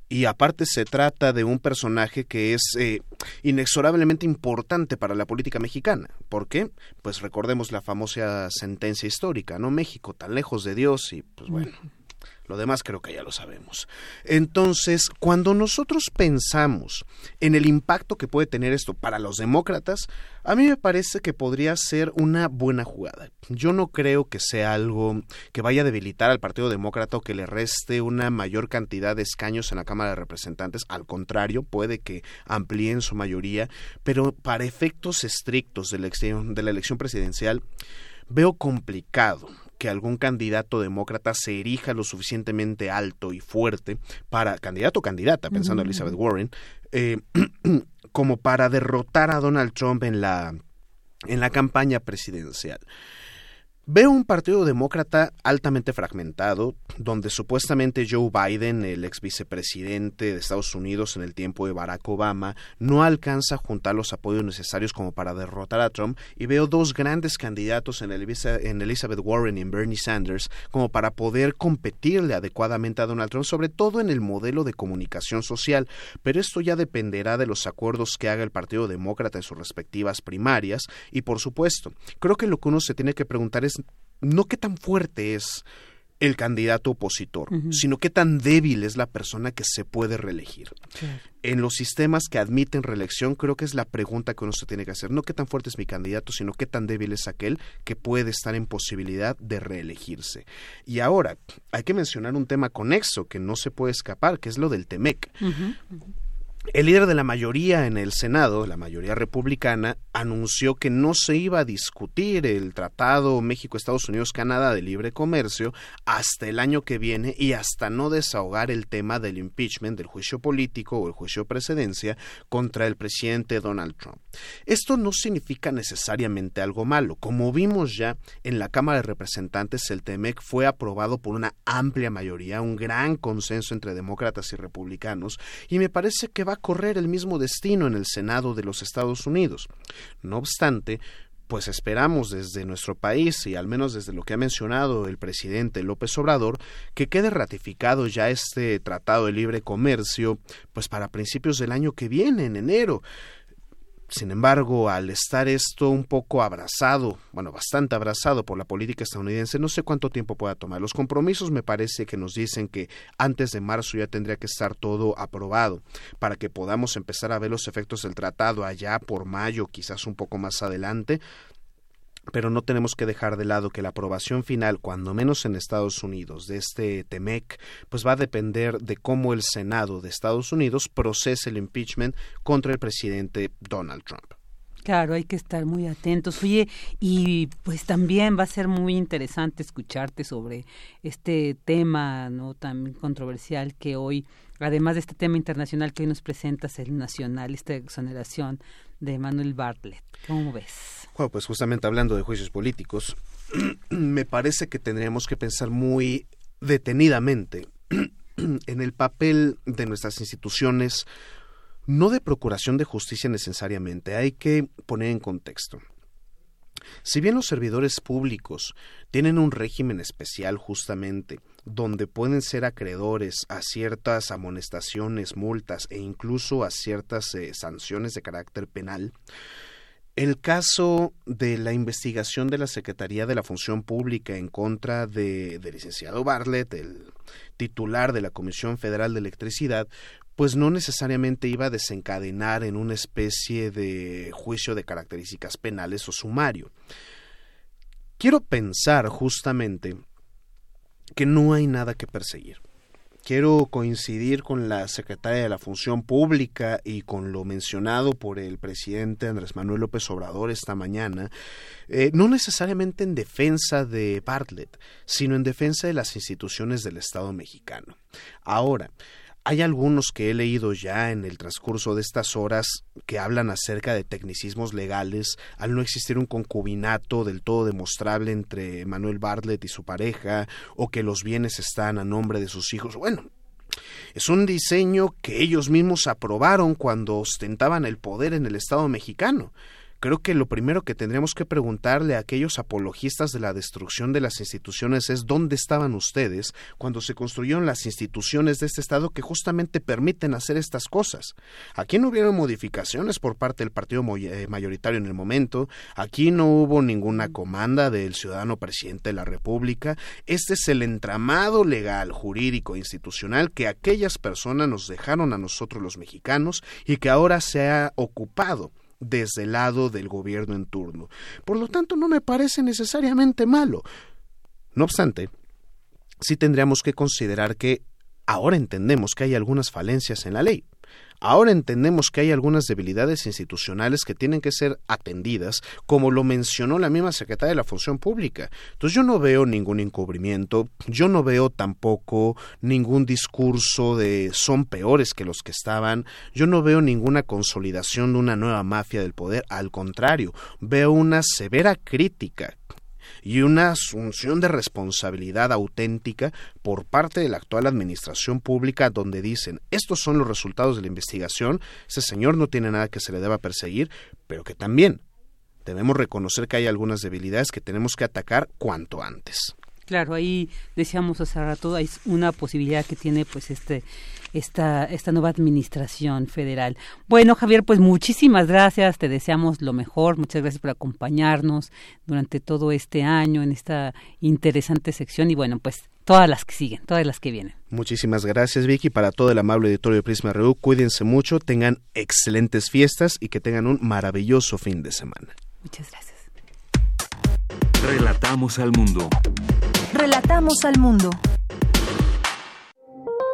y aparte se trata de un personaje que es eh, inexorablemente importante para la política mexicana. ¿Por qué? Pues recordemos la famosa sentencia histórica, ¿no? México tan lejos de Dios y pues bueno, lo demás creo que ya lo sabemos. Entonces, cuando nosotros pensamos en el impacto que puede tener esto para los demócratas, a mí me parece que podría ser una buena jugada. Yo no creo que sea algo que vaya a debilitar al Partido Demócrata o que le reste una mayor cantidad de escaños en la Cámara de Representantes. Al contrario, puede que amplíen su mayoría, pero para efectos estrictos de la elección, de la elección presidencial, veo complicado que algún candidato demócrata se erija lo suficientemente alto y fuerte para, candidato o candidata, pensando en Elizabeth Warren, eh, *clears throat* como para derrotar a Donald Trump en la, en la campaña presidencial. Veo un partido demócrata altamente fragmentado, donde supuestamente Joe Biden, el ex vicepresidente de Estados Unidos en el tiempo de Barack Obama, no alcanza a juntar los apoyos necesarios como para derrotar a Trump, y veo dos grandes candidatos en, Elizabeth Warren y en Bernie Sanders como para poder competirle adecuadamente a Donald Trump, sobre todo en el modelo de comunicación social. Pero esto ya dependerá de los acuerdos que haga el Partido Demócrata en sus respectivas primarias, y por supuesto, creo que lo que uno se tiene que preguntar es no qué tan fuerte es el candidato opositor, sino qué tan débil es la persona que se puede reelegir. En los sistemas que admiten reelección, creo que es la pregunta que uno se tiene que hacer. No qué tan fuerte es mi candidato, sino qué tan débil es aquel que puede estar en posibilidad de reelegirse. Y ahora, hay que mencionar un tema conexo que no se puede escapar, que es lo del TEMEC. El líder de la mayoría en el Senado, la mayoría republicana, anunció que no se iba a discutir el Tratado México-Estados Unidos-Canadá de Libre Comercio hasta el año que viene y hasta no desahogar el tema del impeachment, del juicio político o el juicio de precedencia contra el presidente Donald Trump. Esto no significa necesariamente algo malo. Como vimos ya en la Cámara de Representantes, el TEMEC fue aprobado por una amplia mayoría, un gran consenso entre demócratas y republicanos, y me parece que va correr el mismo destino en el Senado de los Estados Unidos. No obstante, pues esperamos desde nuestro país y al menos desde lo que ha mencionado el presidente López Obrador que quede ratificado ya este tratado de libre comercio pues para principios del año que viene en enero sin embargo, al estar esto un poco abrazado, bueno, bastante abrazado por la política estadounidense, no sé cuánto tiempo pueda tomar. Los compromisos me parece que nos dicen que antes de marzo ya tendría que estar todo aprobado para que podamos empezar a ver los efectos del tratado allá por mayo, quizás un poco más adelante pero no tenemos que dejar de lado que la aprobación final, cuando menos en Estados Unidos, de este TEMEC, pues va a depender de cómo el Senado de Estados Unidos procese el impeachment contra el presidente Donald Trump. Claro, hay que estar muy atentos. Oye, y pues también va a ser muy interesante escucharte sobre este tema no tan controversial que hoy, además de este tema internacional que hoy nos presentas, el nacional, esta exoneración de Manuel Bartlett. ¿Cómo ves? Bueno, pues justamente hablando de juicios políticos, *clears throat* me parece que tendríamos que pensar muy detenidamente *clears throat* en el papel de nuestras instituciones, no de procuración de justicia necesariamente, hay que poner en contexto. Si bien los servidores públicos tienen un régimen especial justamente donde pueden ser acreedores a ciertas amonestaciones, multas e incluso a ciertas eh, sanciones de carácter penal, el caso de la investigación de la Secretaría de la Función Pública en contra de, del licenciado Bartlett, el titular de la Comisión Federal de Electricidad, pues no necesariamente iba a desencadenar en una especie de juicio de características penales o sumario. Quiero pensar justamente que no hay nada que perseguir quiero coincidir con la secretaria de la Función Pública y con lo mencionado por el presidente Andrés Manuel López Obrador esta mañana, eh, no necesariamente en defensa de Bartlett, sino en defensa de las instituciones del Estado mexicano. Ahora, hay algunos que he leído ya en el transcurso de estas horas que hablan acerca de tecnicismos legales al no existir un concubinato del todo demostrable entre Manuel Bartlett y su pareja o que los bienes están a nombre de sus hijos. Bueno, es un diseño que ellos mismos aprobaron cuando ostentaban el poder en el Estado mexicano creo que lo primero que tendríamos que preguntarle a aquellos apologistas de la destrucción de las instituciones es dónde estaban ustedes cuando se construyeron las instituciones de este Estado que justamente permiten hacer estas cosas. Aquí no hubieron modificaciones por parte del partido eh, mayoritario en el momento, aquí no hubo ninguna comanda del ciudadano presidente de la República, este es el entramado legal, jurídico, institucional que aquellas personas nos dejaron a nosotros los mexicanos y que ahora se ha ocupado desde el lado del gobierno en turno. Por lo tanto, no me parece necesariamente malo. No obstante, sí tendríamos que considerar que ahora entendemos que hay algunas falencias en la ley. Ahora entendemos que hay algunas debilidades institucionales que tienen que ser atendidas, como lo mencionó la misma secretaria de la Función Pública. Entonces yo no veo ningún encubrimiento, yo no veo tampoco ningún discurso de son peores que los que estaban, yo no veo ninguna consolidación de una nueva mafia del poder, al contrario, veo una severa crítica y una asunción de responsabilidad auténtica por parte de la actual administración pública donde dicen estos son los resultados de la investigación, ese señor no tiene nada que se le deba perseguir, pero que también debemos reconocer que hay algunas debilidades que tenemos que atacar cuanto antes. Claro, ahí decíamos hace rato, hay una posibilidad que tiene pues este esta, esta nueva administración federal. Bueno, Javier, pues muchísimas gracias, te deseamos lo mejor, muchas gracias por acompañarnos durante todo este año en esta interesante sección y bueno, pues todas las que siguen, todas las que vienen. Muchísimas gracias, Vicky, para todo el amable editorio de Prisma RU. Cuídense mucho, tengan excelentes fiestas y que tengan un maravilloso fin de semana. Muchas gracias. Relatamos al mundo. Relatamos al mundo.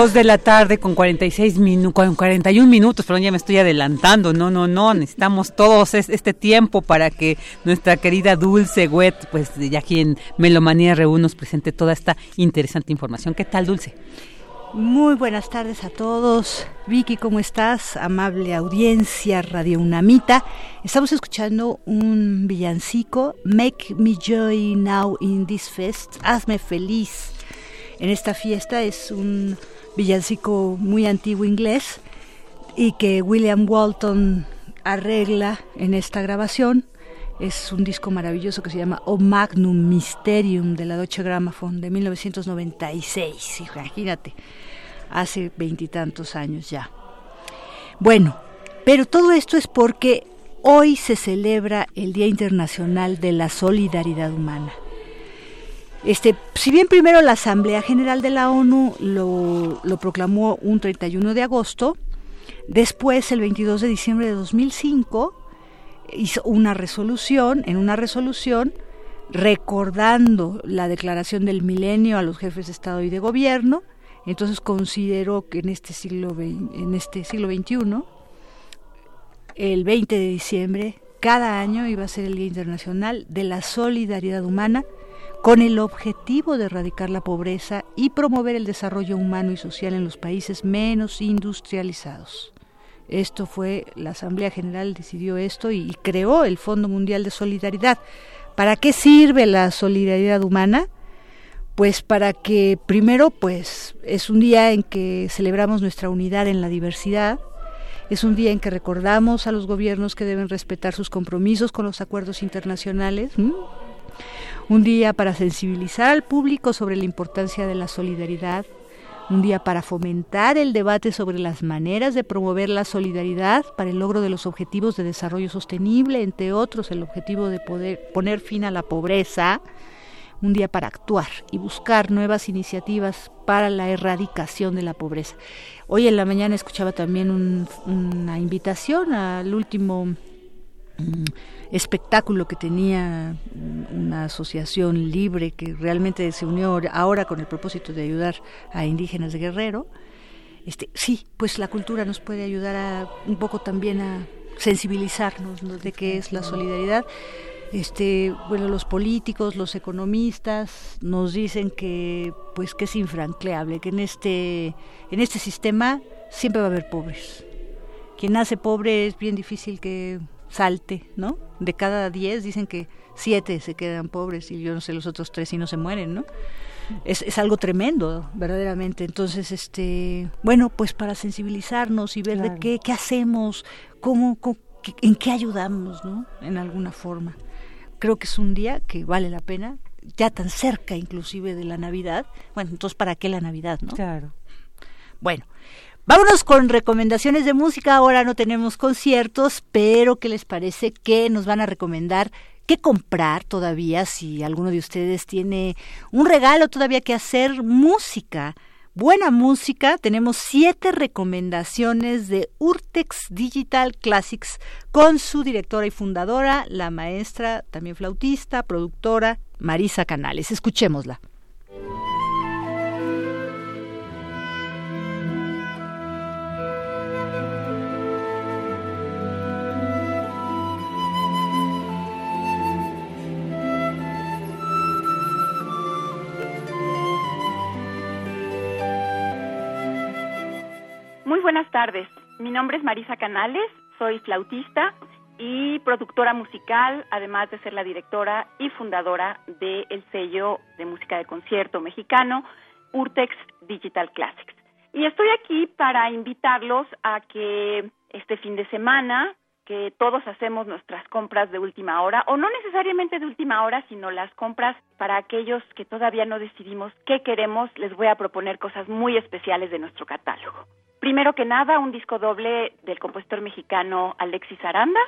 Dos de la tarde con 46 minutos, con 41 minutos, perdón, ya me estoy adelantando. No, no, no, *laughs* necesitamos todos este tiempo para que nuestra querida Dulce Wet, pues ya aquí en Melomanía RU nos presente toda esta interesante información. ¿Qué tal, Dulce? Muy buenas tardes a todos. Vicky, ¿cómo estás? Amable audiencia, Radio Unamita. Estamos escuchando un villancico, Make Me Joy Now in This Fest, Hazme Feliz. En esta fiesta es un villancico muy antiguo inglés y que William Walton arregla en esta grabación. Es un disco maravilloso que se llama O Magnum Mysterium de la Deutsche Grammophon de 1996. Imagínate, hace veintitantos años ya. Bueno, pero todo esto es porque hoy se celebra el Día Internacional de la Solidaridad Humana. Este, si bien primero la Asamblea General de la ONU lo, proclamó un 31 de agosto, después el 22 de diciembre de 2005 hizo una resolución, en una resolución recordando la declaración del milenio a los jefes de Estado y de Gobierno, entonces consideró que en este siglo, en este siglo XXI, el 20 de diciembre, cada año iba a ser el Día Internacional de la Solidaridad Humana, con el objetivo de erradicar la pobreza y promover el desarrollo humano y social en los países menos industrializados. Esto fue, la Asamblea General decidió esto y, creó el Fondo Mundial de Solidaridad. ¿Para qué sirve la solidaridad humana? Pues para que primero, pues es un día en que celebramos nuestra unidad en la diversidad, es un día en que recordamos a los gobiernos que deben respetar sus compromisos con los acuerdos internacionales, un día para sensibilizar al público sobre la importancia de la solidaridad, un día para fomentar el debate sobre las maneras de promover la solidaridad para el logro de los objetivos de desarrollo sostenible, entre otros el objetivo de poder poner fin a la pobreza, un día para actuar y buscar nuevas iniciativas para la erradicación de la pobreza. Hoy en la mañana escuchaba también una invitación al último espectáculo que tenía una asociación libre que realmente se unió ahora con el propósito de ayudar a indígenas de Guerrero. Este, sí, pues la cultura nos puede ayudar a, un poco también a sensibilizarnos de qué es la solidaridad. Este, bueno, los políticos, los economistas nos dicen que pues que es infranqueable, que en este en este sistema siempre va a haber pobres. Quien nace pobre es bien difícil que salte, ¿no? De cada diez dicen que siete se quedan pobres y yo no sé los otros tres y no se mueren, ¿no? Es, es algo tremendo, verdaderamente. Entonces, este, bueno, pues para sensibilizarnos y ver de qué, qué hacemos, cómo, en qué ayudamos, ¿no? En alguna forma. Creo que es un día que vale la pena, ya tan cerca inclusive de la Navidad. Bueno, entonces, ¿para qué la Navidad, no? Claro. Bueno, Vámonos con recomendaciones de música. Ahora no tenemos conciertos, pero ¿qué les parece que nos van a recomendar? ¿Qué comprar todavía? Si alguno de ustedes tiene un regalo todavía que hacer, música. Buena música, tenemos siete recomendaciones de Urtex Digital Classics con su directora y fundadora, la maestra, también flautista, productora, Marisa Canales. Escuchémosla. Buenas tardes. Mi nombre es Marisa Canales, soy flautista y productora musical, además de ser la directora y fundadora del sello de música de concierto mexicano Urtex Digital Classics. Y estoy aquí para invitarlos a que este fin de semana, que todos hacemos nuestras compras de última hora, o no necesariamente de última hora, sino las compras para aquellos que todavía no decidimos qué queremos, les voy a proponer cosas muy especiales de nuestro catálogo. Primero que nada, un disco doble del compositor mexicano Alexis Aranda,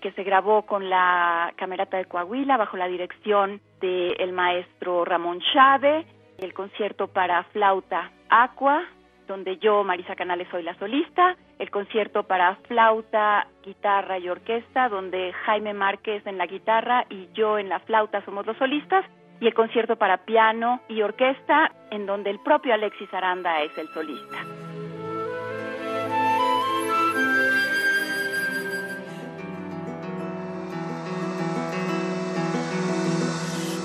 que se grabó con la Camerata de Coahuila bajo la dirección del maestro Ramón Chávez, el concierto para flauta Aqua, donde yo, Marisa Canales, soy la solista, el concierto para flauta, guitarra y orquesta, donde Jaime Márquez en la guitarra y yo en la flauta somos los solistas, y el concierto para piano y orquesta, en donde el propio Alexis Aranda es el solista.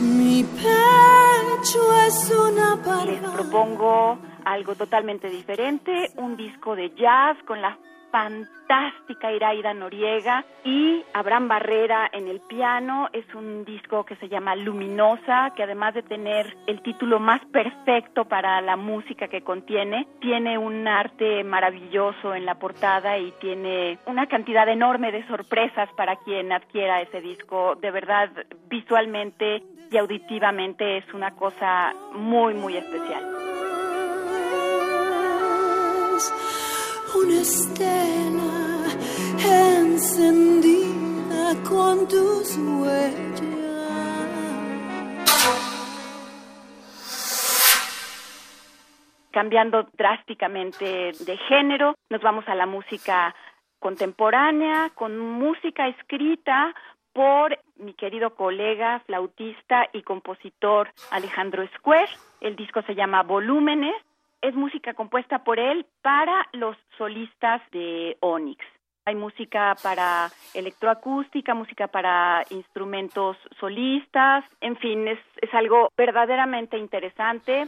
Mi pecho es una Les propongo algo totalmente diferente, un disco de jazz con la fantástica Iraida Noriega y Abraham Barrera en el piano. Es un disco que se llama Luminosa, que además de tener el título más perfecto para la música que contiene, tiene un arte maravilloso en la portada y tiene una cantidad enorme de sorpresas para quien adquiera ese disco. De verdad, visualmente y auditivamente es una cosa muy, muy especial. Una encendida con tus. Cambiando drásticamente de género, nos vamos a la música contemporánea, con música escrita por mi querido colega, flautista y compositor Alejandro Escuer. El disco se llama Volúmenes es música compuesta por él para los solistas de Onyx. Hay música para electroacústica, música para instrumentos solistas, en fin, es, es algo verdaderamente interesante.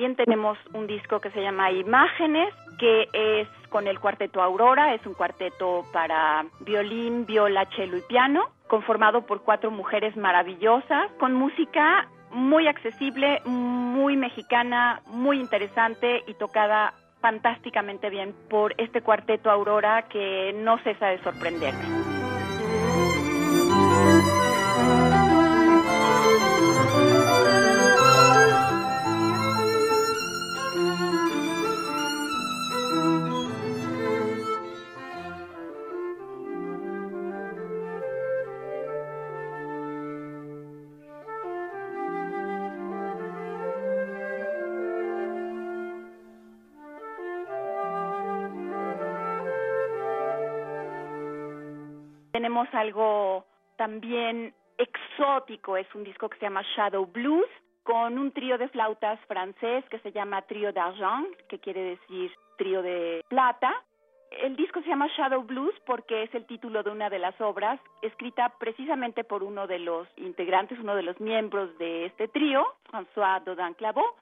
También tenemos un disco que se llama Imágenes, que es con el cuarteto Aurora, es un cuarteto para violín, viola, cello y piano, conformado por cuatro mujeres maravillosas, con música muy accesible, muy mexicana, muy interesante y tocada fantásticamente bien por este cuarteto Aurora que no cesa de sorprenderme. Algo también exótico, es un disco que se llama Shadow Blues, con un trío de flautas francés que se llama Trio d'Argent, que quiere decir trío de plata. El disco se llama Shadow Blues porque es el título de una de las obras, escrita precisamente por uno de los integrantes, uno de los miembros de este trío, François Dodin Clavaux.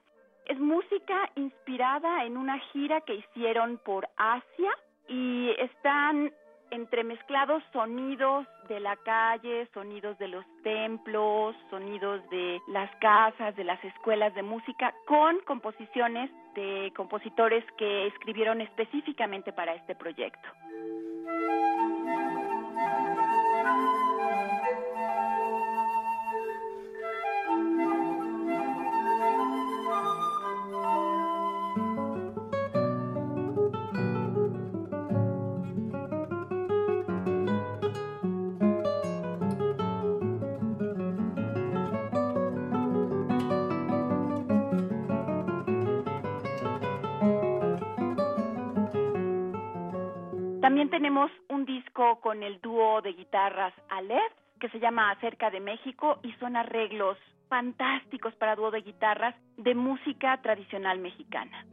Es música inspirada en una gira que hicieron por Asia y están entremezclados sonidos de la calle, sonidos de los templos, sonidos de las casas, de las escuelas de música, con composiciones de compositores que escribieron específicamente para este proyecto. Tenemos un disco con el dúo de guitarras Aleph, que se llama Acerca de México y son arreglos fantásticos para dúo de guitarras de música tradicional mexicana.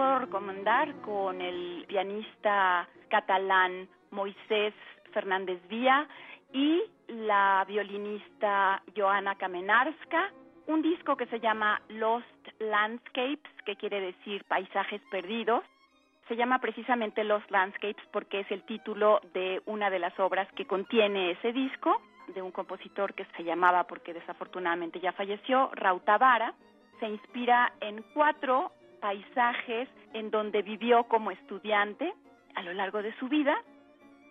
Puedo recomendar con el pianista catalán Moisés Fernández Vía y la violinista Joana Kamenarska, un disco que se llama Lost Landscapes, que quiere decir paisajes perdidos. Se llama precisamente Lost Landscapes porque es el título de una de las obras que contiene ese disco, de un compositor que se llamaba, porque desafortunadamente ya falleció, Rautavara. Se inspira en cuatro paisajes en donde vivió como estudiante a lo largo de su vida.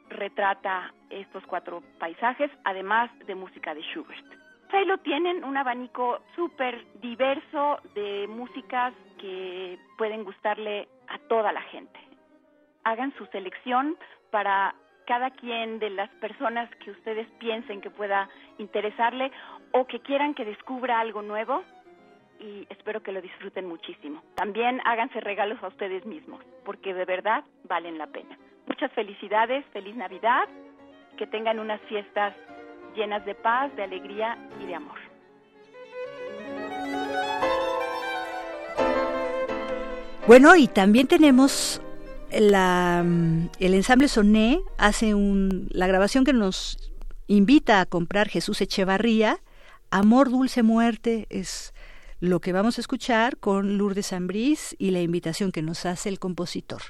Retrata estos cuatro paisajes, además de música de Schubert. Ahí lo tienen, un abanico súper diverso de músicas que pueden gustarle a toda la gente. Hagan su selección para cada quien de las personas que ustedes piensen que pueda interesarle o que quieran que descubra algo nuevo y espero que lo disfruten muchísimo. También háganse regalos a ustedes mismos, porque de verdad valen la pena. Muchas felicidades, feliz Navidad, que tengan unas fiestas llenas de paz, de alegría y de amor. Bueno, y también tenemos la, el ensamble Soné, hace un, la grabación que nos invita a comprar Jesús Echevarría, Amor, Dulce Muerte, es lo que vamos a escuchar con Lourdes Ambrís y la invitación que nos hace el compositor.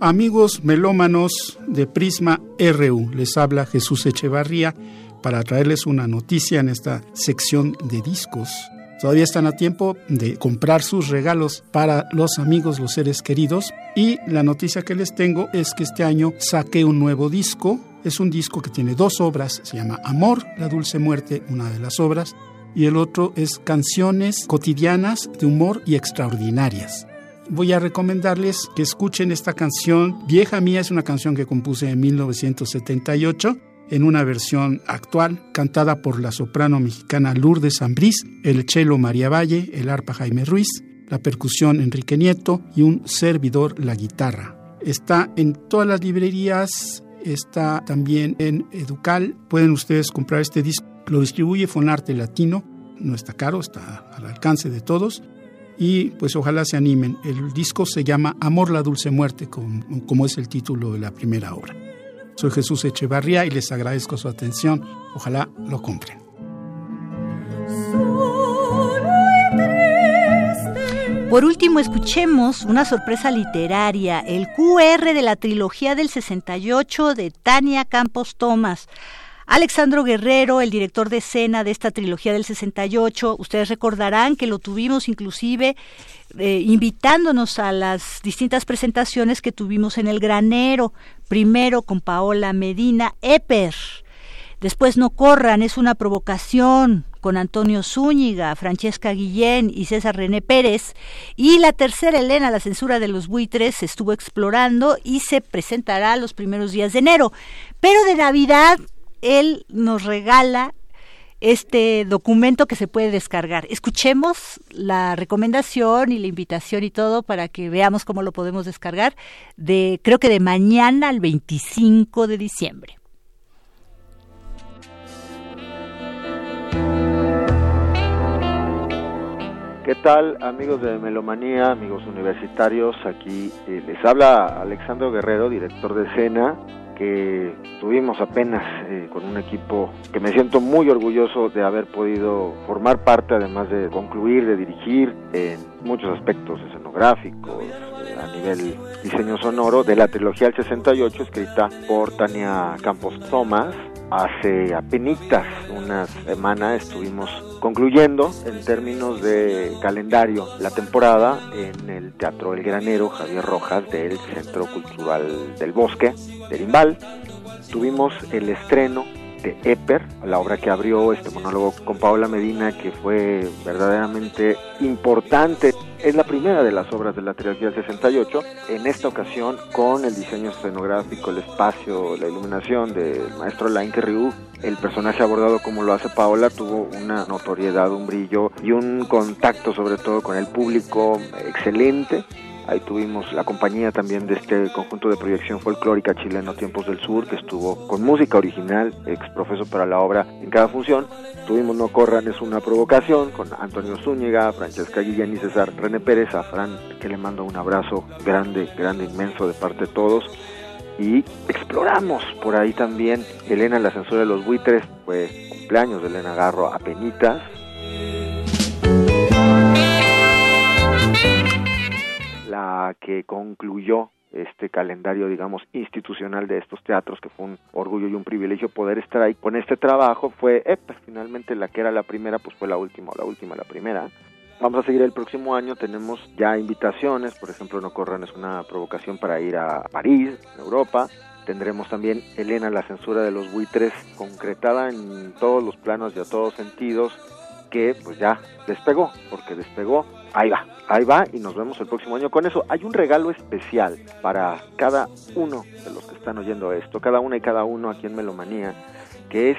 Amigos melómanos de Prisma RU, les habla Jesús Echevarría para traerles una noticia en esta sección de discos. Todavía están a tiempo de comprar sus regalos para los amigos, los seres queridos. Y la noticia que les tengo es que este año saqué un nuevo disco es un disco que tiene dos obras, se llama Amor, la dulce muerte, una de las obras, y el otro es Canciones cotidianas de humor y extraordinarias. Voy a recomendarles que escuchen esta canción. Vieja mía es una canción que compuse en 1978 en una versión actual, cantada por la soprano mexicana Lourdes Ambrís, el cello María Valle, el arpa Jaime Ruiz, la percusión Enrique Nieto y un servidor la guitarra. Está en todas las librerías está también en Educal. Pueden ustedes comprar este disco. Lo distribuye Fonarte Latino. No está caro, está al alcance de todos. Y pues ojalá se animen. El disco se llama Amor la Dulce Muerte, como, es el título de la primera obra. Soy Jesús Echevarría y les agradezco su atención. Ojalá lo compren. Por último, escuchemos una sorpresa literaria, el QR de la trilogía del 68 de Tania Campos Tomás. Alexandro Guerrero, el director de escena de esta trilogía del 68, ustedes recordarán que lo tuvimos inclusive eh, invitándonos a las distintas presentaciones que tuvimos en el granero, primero con Paola Medina Eper, después No Corran, es una provocación, con Antonio Zúñiga, Francesca Guillén y César René Pérez. Y la tercera, Elena, la censura de los buitres, se estuvo explorando y se presentará los primeros días de enero. Pero de Navidad, él nos regala este documento que se puede descargar. Escuchemos la recomendación y la invitación y todo para que veamos cómo lo podemos descargar de creo que de mañana al 25 de diciembre. ¿Qué tal amigos de Melomanía, amigos universitarios? Aquí eh, les habla Alexandro Guerrero, director de escena, que tuvimos apenas eh, con un equipo que me siento muy orgulloso de haber podido formar parte, además de concluir, de dirigir en muchos aspectos escenográficos, a nivel diseño sonoro, de la trilogía del 68 escrita por Tania Campos Thomas Hace apenas unas semanas estuvimos concluyendo en términos de calendario la temporada en el Teatro El Granero Javier Rojas del Centro Cultural del Bosque de Limbal. Tuvimos el estreno de Eper, la obra que abrió este monólogo con Paola Medina, que fue verdaderamente importante. Es la primera de las obras de la trilogía del 68, en esta ocasión con el diseño escenográfico, el espacio, la iluminación del maestro Lainke Ryu. El personaje abordado como lo hace Paola tuvo una notoriedad, un brillo y un contacto sobre todo con el público excelente Ahí tuvimos la compañía también de este conjunto de proyección folclórica chileno Tiempos del Sur, que estuvo con música original, ex profeso para la obra en cada función. Tuvimos No Corran es una provocación con Antonio Zúñiga, Francesca Guillén y César René Pérez, a Fran, que le mando un abrazo grande, grande, inmenso de parte de todos. Y exploramos por ahí también Elena, la censura de los buitres, fue cumpleaños de Elena Garro a penitas la que concluyó este calendario, digamos, institucional de estos teatros, que fue un orgullo y un privilegio poder estar ahí con este trabajo, fue, pues, finalmente la que era la primera, pues fue la última, la última, la primera. Vamos a seguir el próximo año, tenemos ya invitaciones, por ejemplo, No Corran es una provocación para ir a París, Europa. Tendremos también Elena, la censura de los buitres, concretada en todos los planos y a todos sentidos, que pues ya despegó, porque despegó Ahí va, ahí va y nos vemos el próximo año con eso. Hay un regalo especial para cada uno de los que están oyendo esto, cada una y cada uno aquí en Melomanía, que es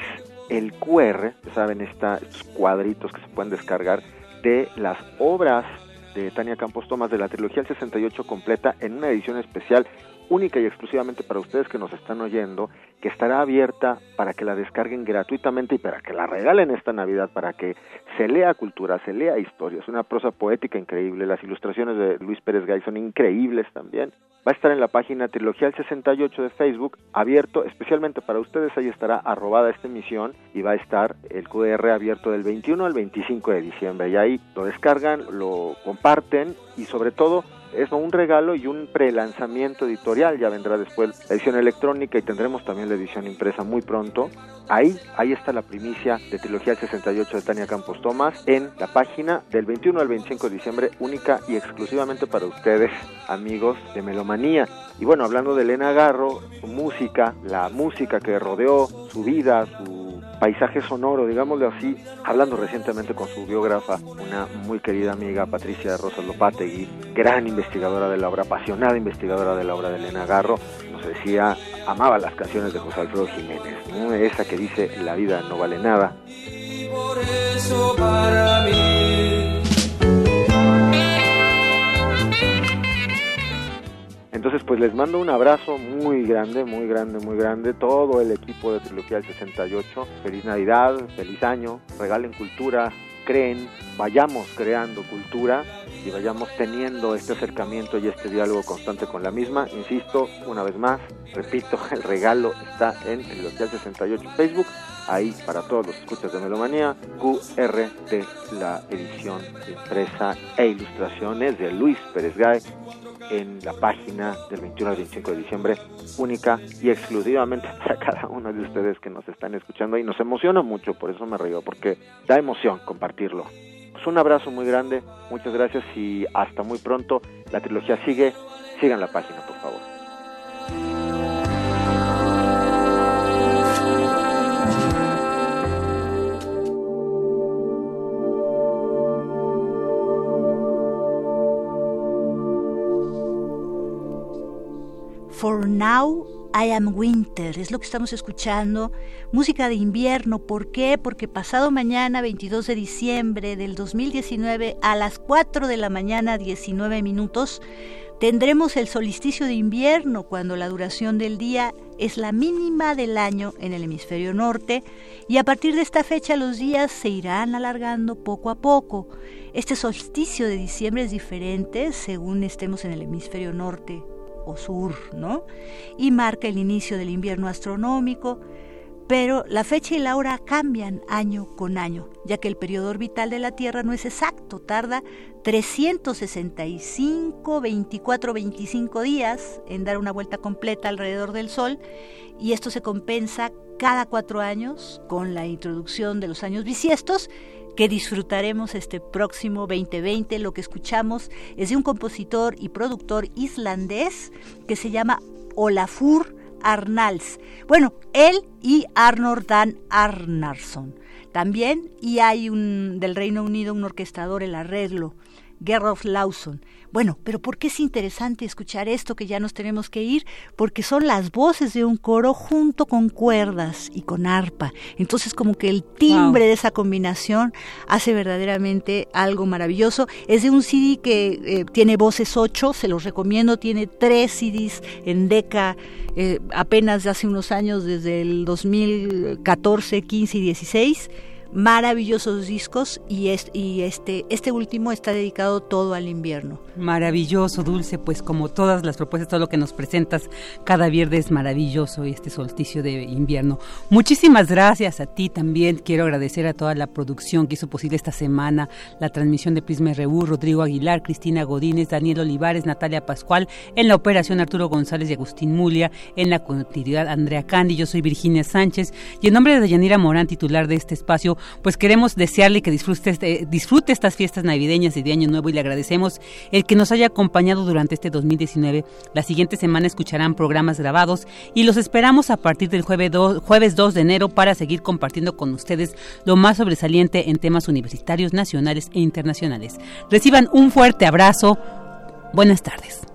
el QR, saben, estos cuadritos que se pueden descargar de las obras de Tania Campos Tomás de la trilogía El 68 completa en una edición especial única y exclusivamente para ustedes que nos están oyendo, que estará abierta para que la descarguen gratuitamente y para que la regalen esta Navidad, para que se lea cultura, se lea historia. Es una prosa poética increíble, las ilustraciones de Luis Pérez Gay son increíbles también. Va a estar en la página Trilogía el 68 de Facebook, abierto especialmente para ustedes, ahí estará arrobada esta emisión y va a estar el QR abierto del 21 al 25 de diciembre. Y ahí lo descargan, lo comparten y sobre todo es un regalo y un prelanzamiento editorial. Ya vendrá después la edición electrónica y tendremos también la edición impresa muy pronto. Ahí, ahí está la primicia de Trilogía 68 de Tania Campos Tomás en la página del 21 al 25 de diciembre, única y exclusivamente para ustedes, amigos de Melomanía. Y bueno, hablando de Elena Garro, su música, la música que rodeó su vida, su paisaje sonoro, digámoslo así, hablando recientemente con su biógrafa, una muy querida amiga, Patricia Rosas Lopategui, gran investigadora de la obra, apasionada investigadora de la obra de Elena Garro, nos decía, amaba las canciones de José Alfredo Jiménez, esa que dice, la vida no vale nada. por eso para mí Entonces, pues les mando un abrazo muy grande, muy grande, muy grande. Todo el equipo de Trilogía del 68. Feliz Navidad, feliz año. Regalen cultura, creen, vayamos creando cultura y vayamos teniendo este acercamiento y este diálogo constante con la misma. Insisto, una vez más, repito, *laughs* el regalo está en Trilogía 68 Facebook. Ahí para todos los escuchas de Melomanía, QR de la edición impresa e ilustraciones de Luis Pérez Gay en la página del 21 al 25 de diciembre, única y exclusivamente *laughs* para cada uno de ustedes que nos están escuchando y nos emociona mucho, por eso me río, porque da emoción compartirlo. Pues un abrazo muy grande, muchas gracias y hasta muy pronto. La trilogía sigue, sigan la página por favor. For Now I Am Winter, es lo que estamos escuchando, música de invierno, ¿por qué? Porque pasado mañana, 22 de diciembre del 2019, a las 4 de la mañana, 19 minutos, tendremos el solsticio de invierno, cuando la duración del día es la mínima del año en el hemisferio norte, y a partir de esta fecha los días se irán alargando poco a poco. Este solsticio de diciembre es diferente según estemos en el hemisferio norte o sur, ¿no? Y marca el inicio del invierno astronómico, pero la fecha y la hora cambian año con año, ya que el periodo orbital de la Tierra no es exacto, tarda 365, 24, 25 días en dar una vuelta completa alrededor del Sol, y esto se compensa cada cuatro años con la introducción de los años bisiestos que disfrutaremos este próximo 2020. Lo que escuchamos es de un compositor y productor islandés que se llama Olafur Arnalds. Bueno, él y Arnor Dan Arnarsson. También, y hay un del Reino Unido un orquestador, el arreglo, Gerolf Lawson. Bueno, pero ¿por qué es interesante escuchar esto que ya nos tenemos que ir? Porque son las voces de un coro junto con cuerdas y con arpa. Entonces como que el timbre de esa combinación hace verdaderamente algo maravilloso. Es de un CD que eh, tiene voces 8, se los recomiendo, tiene tres CDs en Deca eh, apenas de hace unos años, desde el 2014, 15 y 16 maravillosos discos y, y este, este último está dedicado todo al invierno. Maravilloso, Dulce, pues como todas las propuestas, todo lo que nos presentas cada viernes maravilloso este solsticio de invierno. Muchísimas gracias a ti también. Quiero agradecer a toda la producción que hizo posible esta semana, la transmisión de Prisma RU, Rodrigo Aguilar, Cristina Godínez, Daniel Olivares, Natalia Pascual, en la operación Arturo González y Agustín Mulia, en la continuidad Andrea Candy, yo soy Virginia Sánchez y en nombre de Yanira Morán, titular de este espacio, pues queremos desearle que disfrute, este, disfrute estas fiestas navideñas y de Año Nuevo y le agradecemos el que nos haya acompañado durante este 2019. La siguiente semana escucharán programas grabados y los esperamos a partir del jueves 2, jueves 2 de enero para seguir compartiendo con ustedes lo más sobresaliente en temas universitarios, nacionales e internacionales. Reciban un fuerte abrazo. Buenas tardes.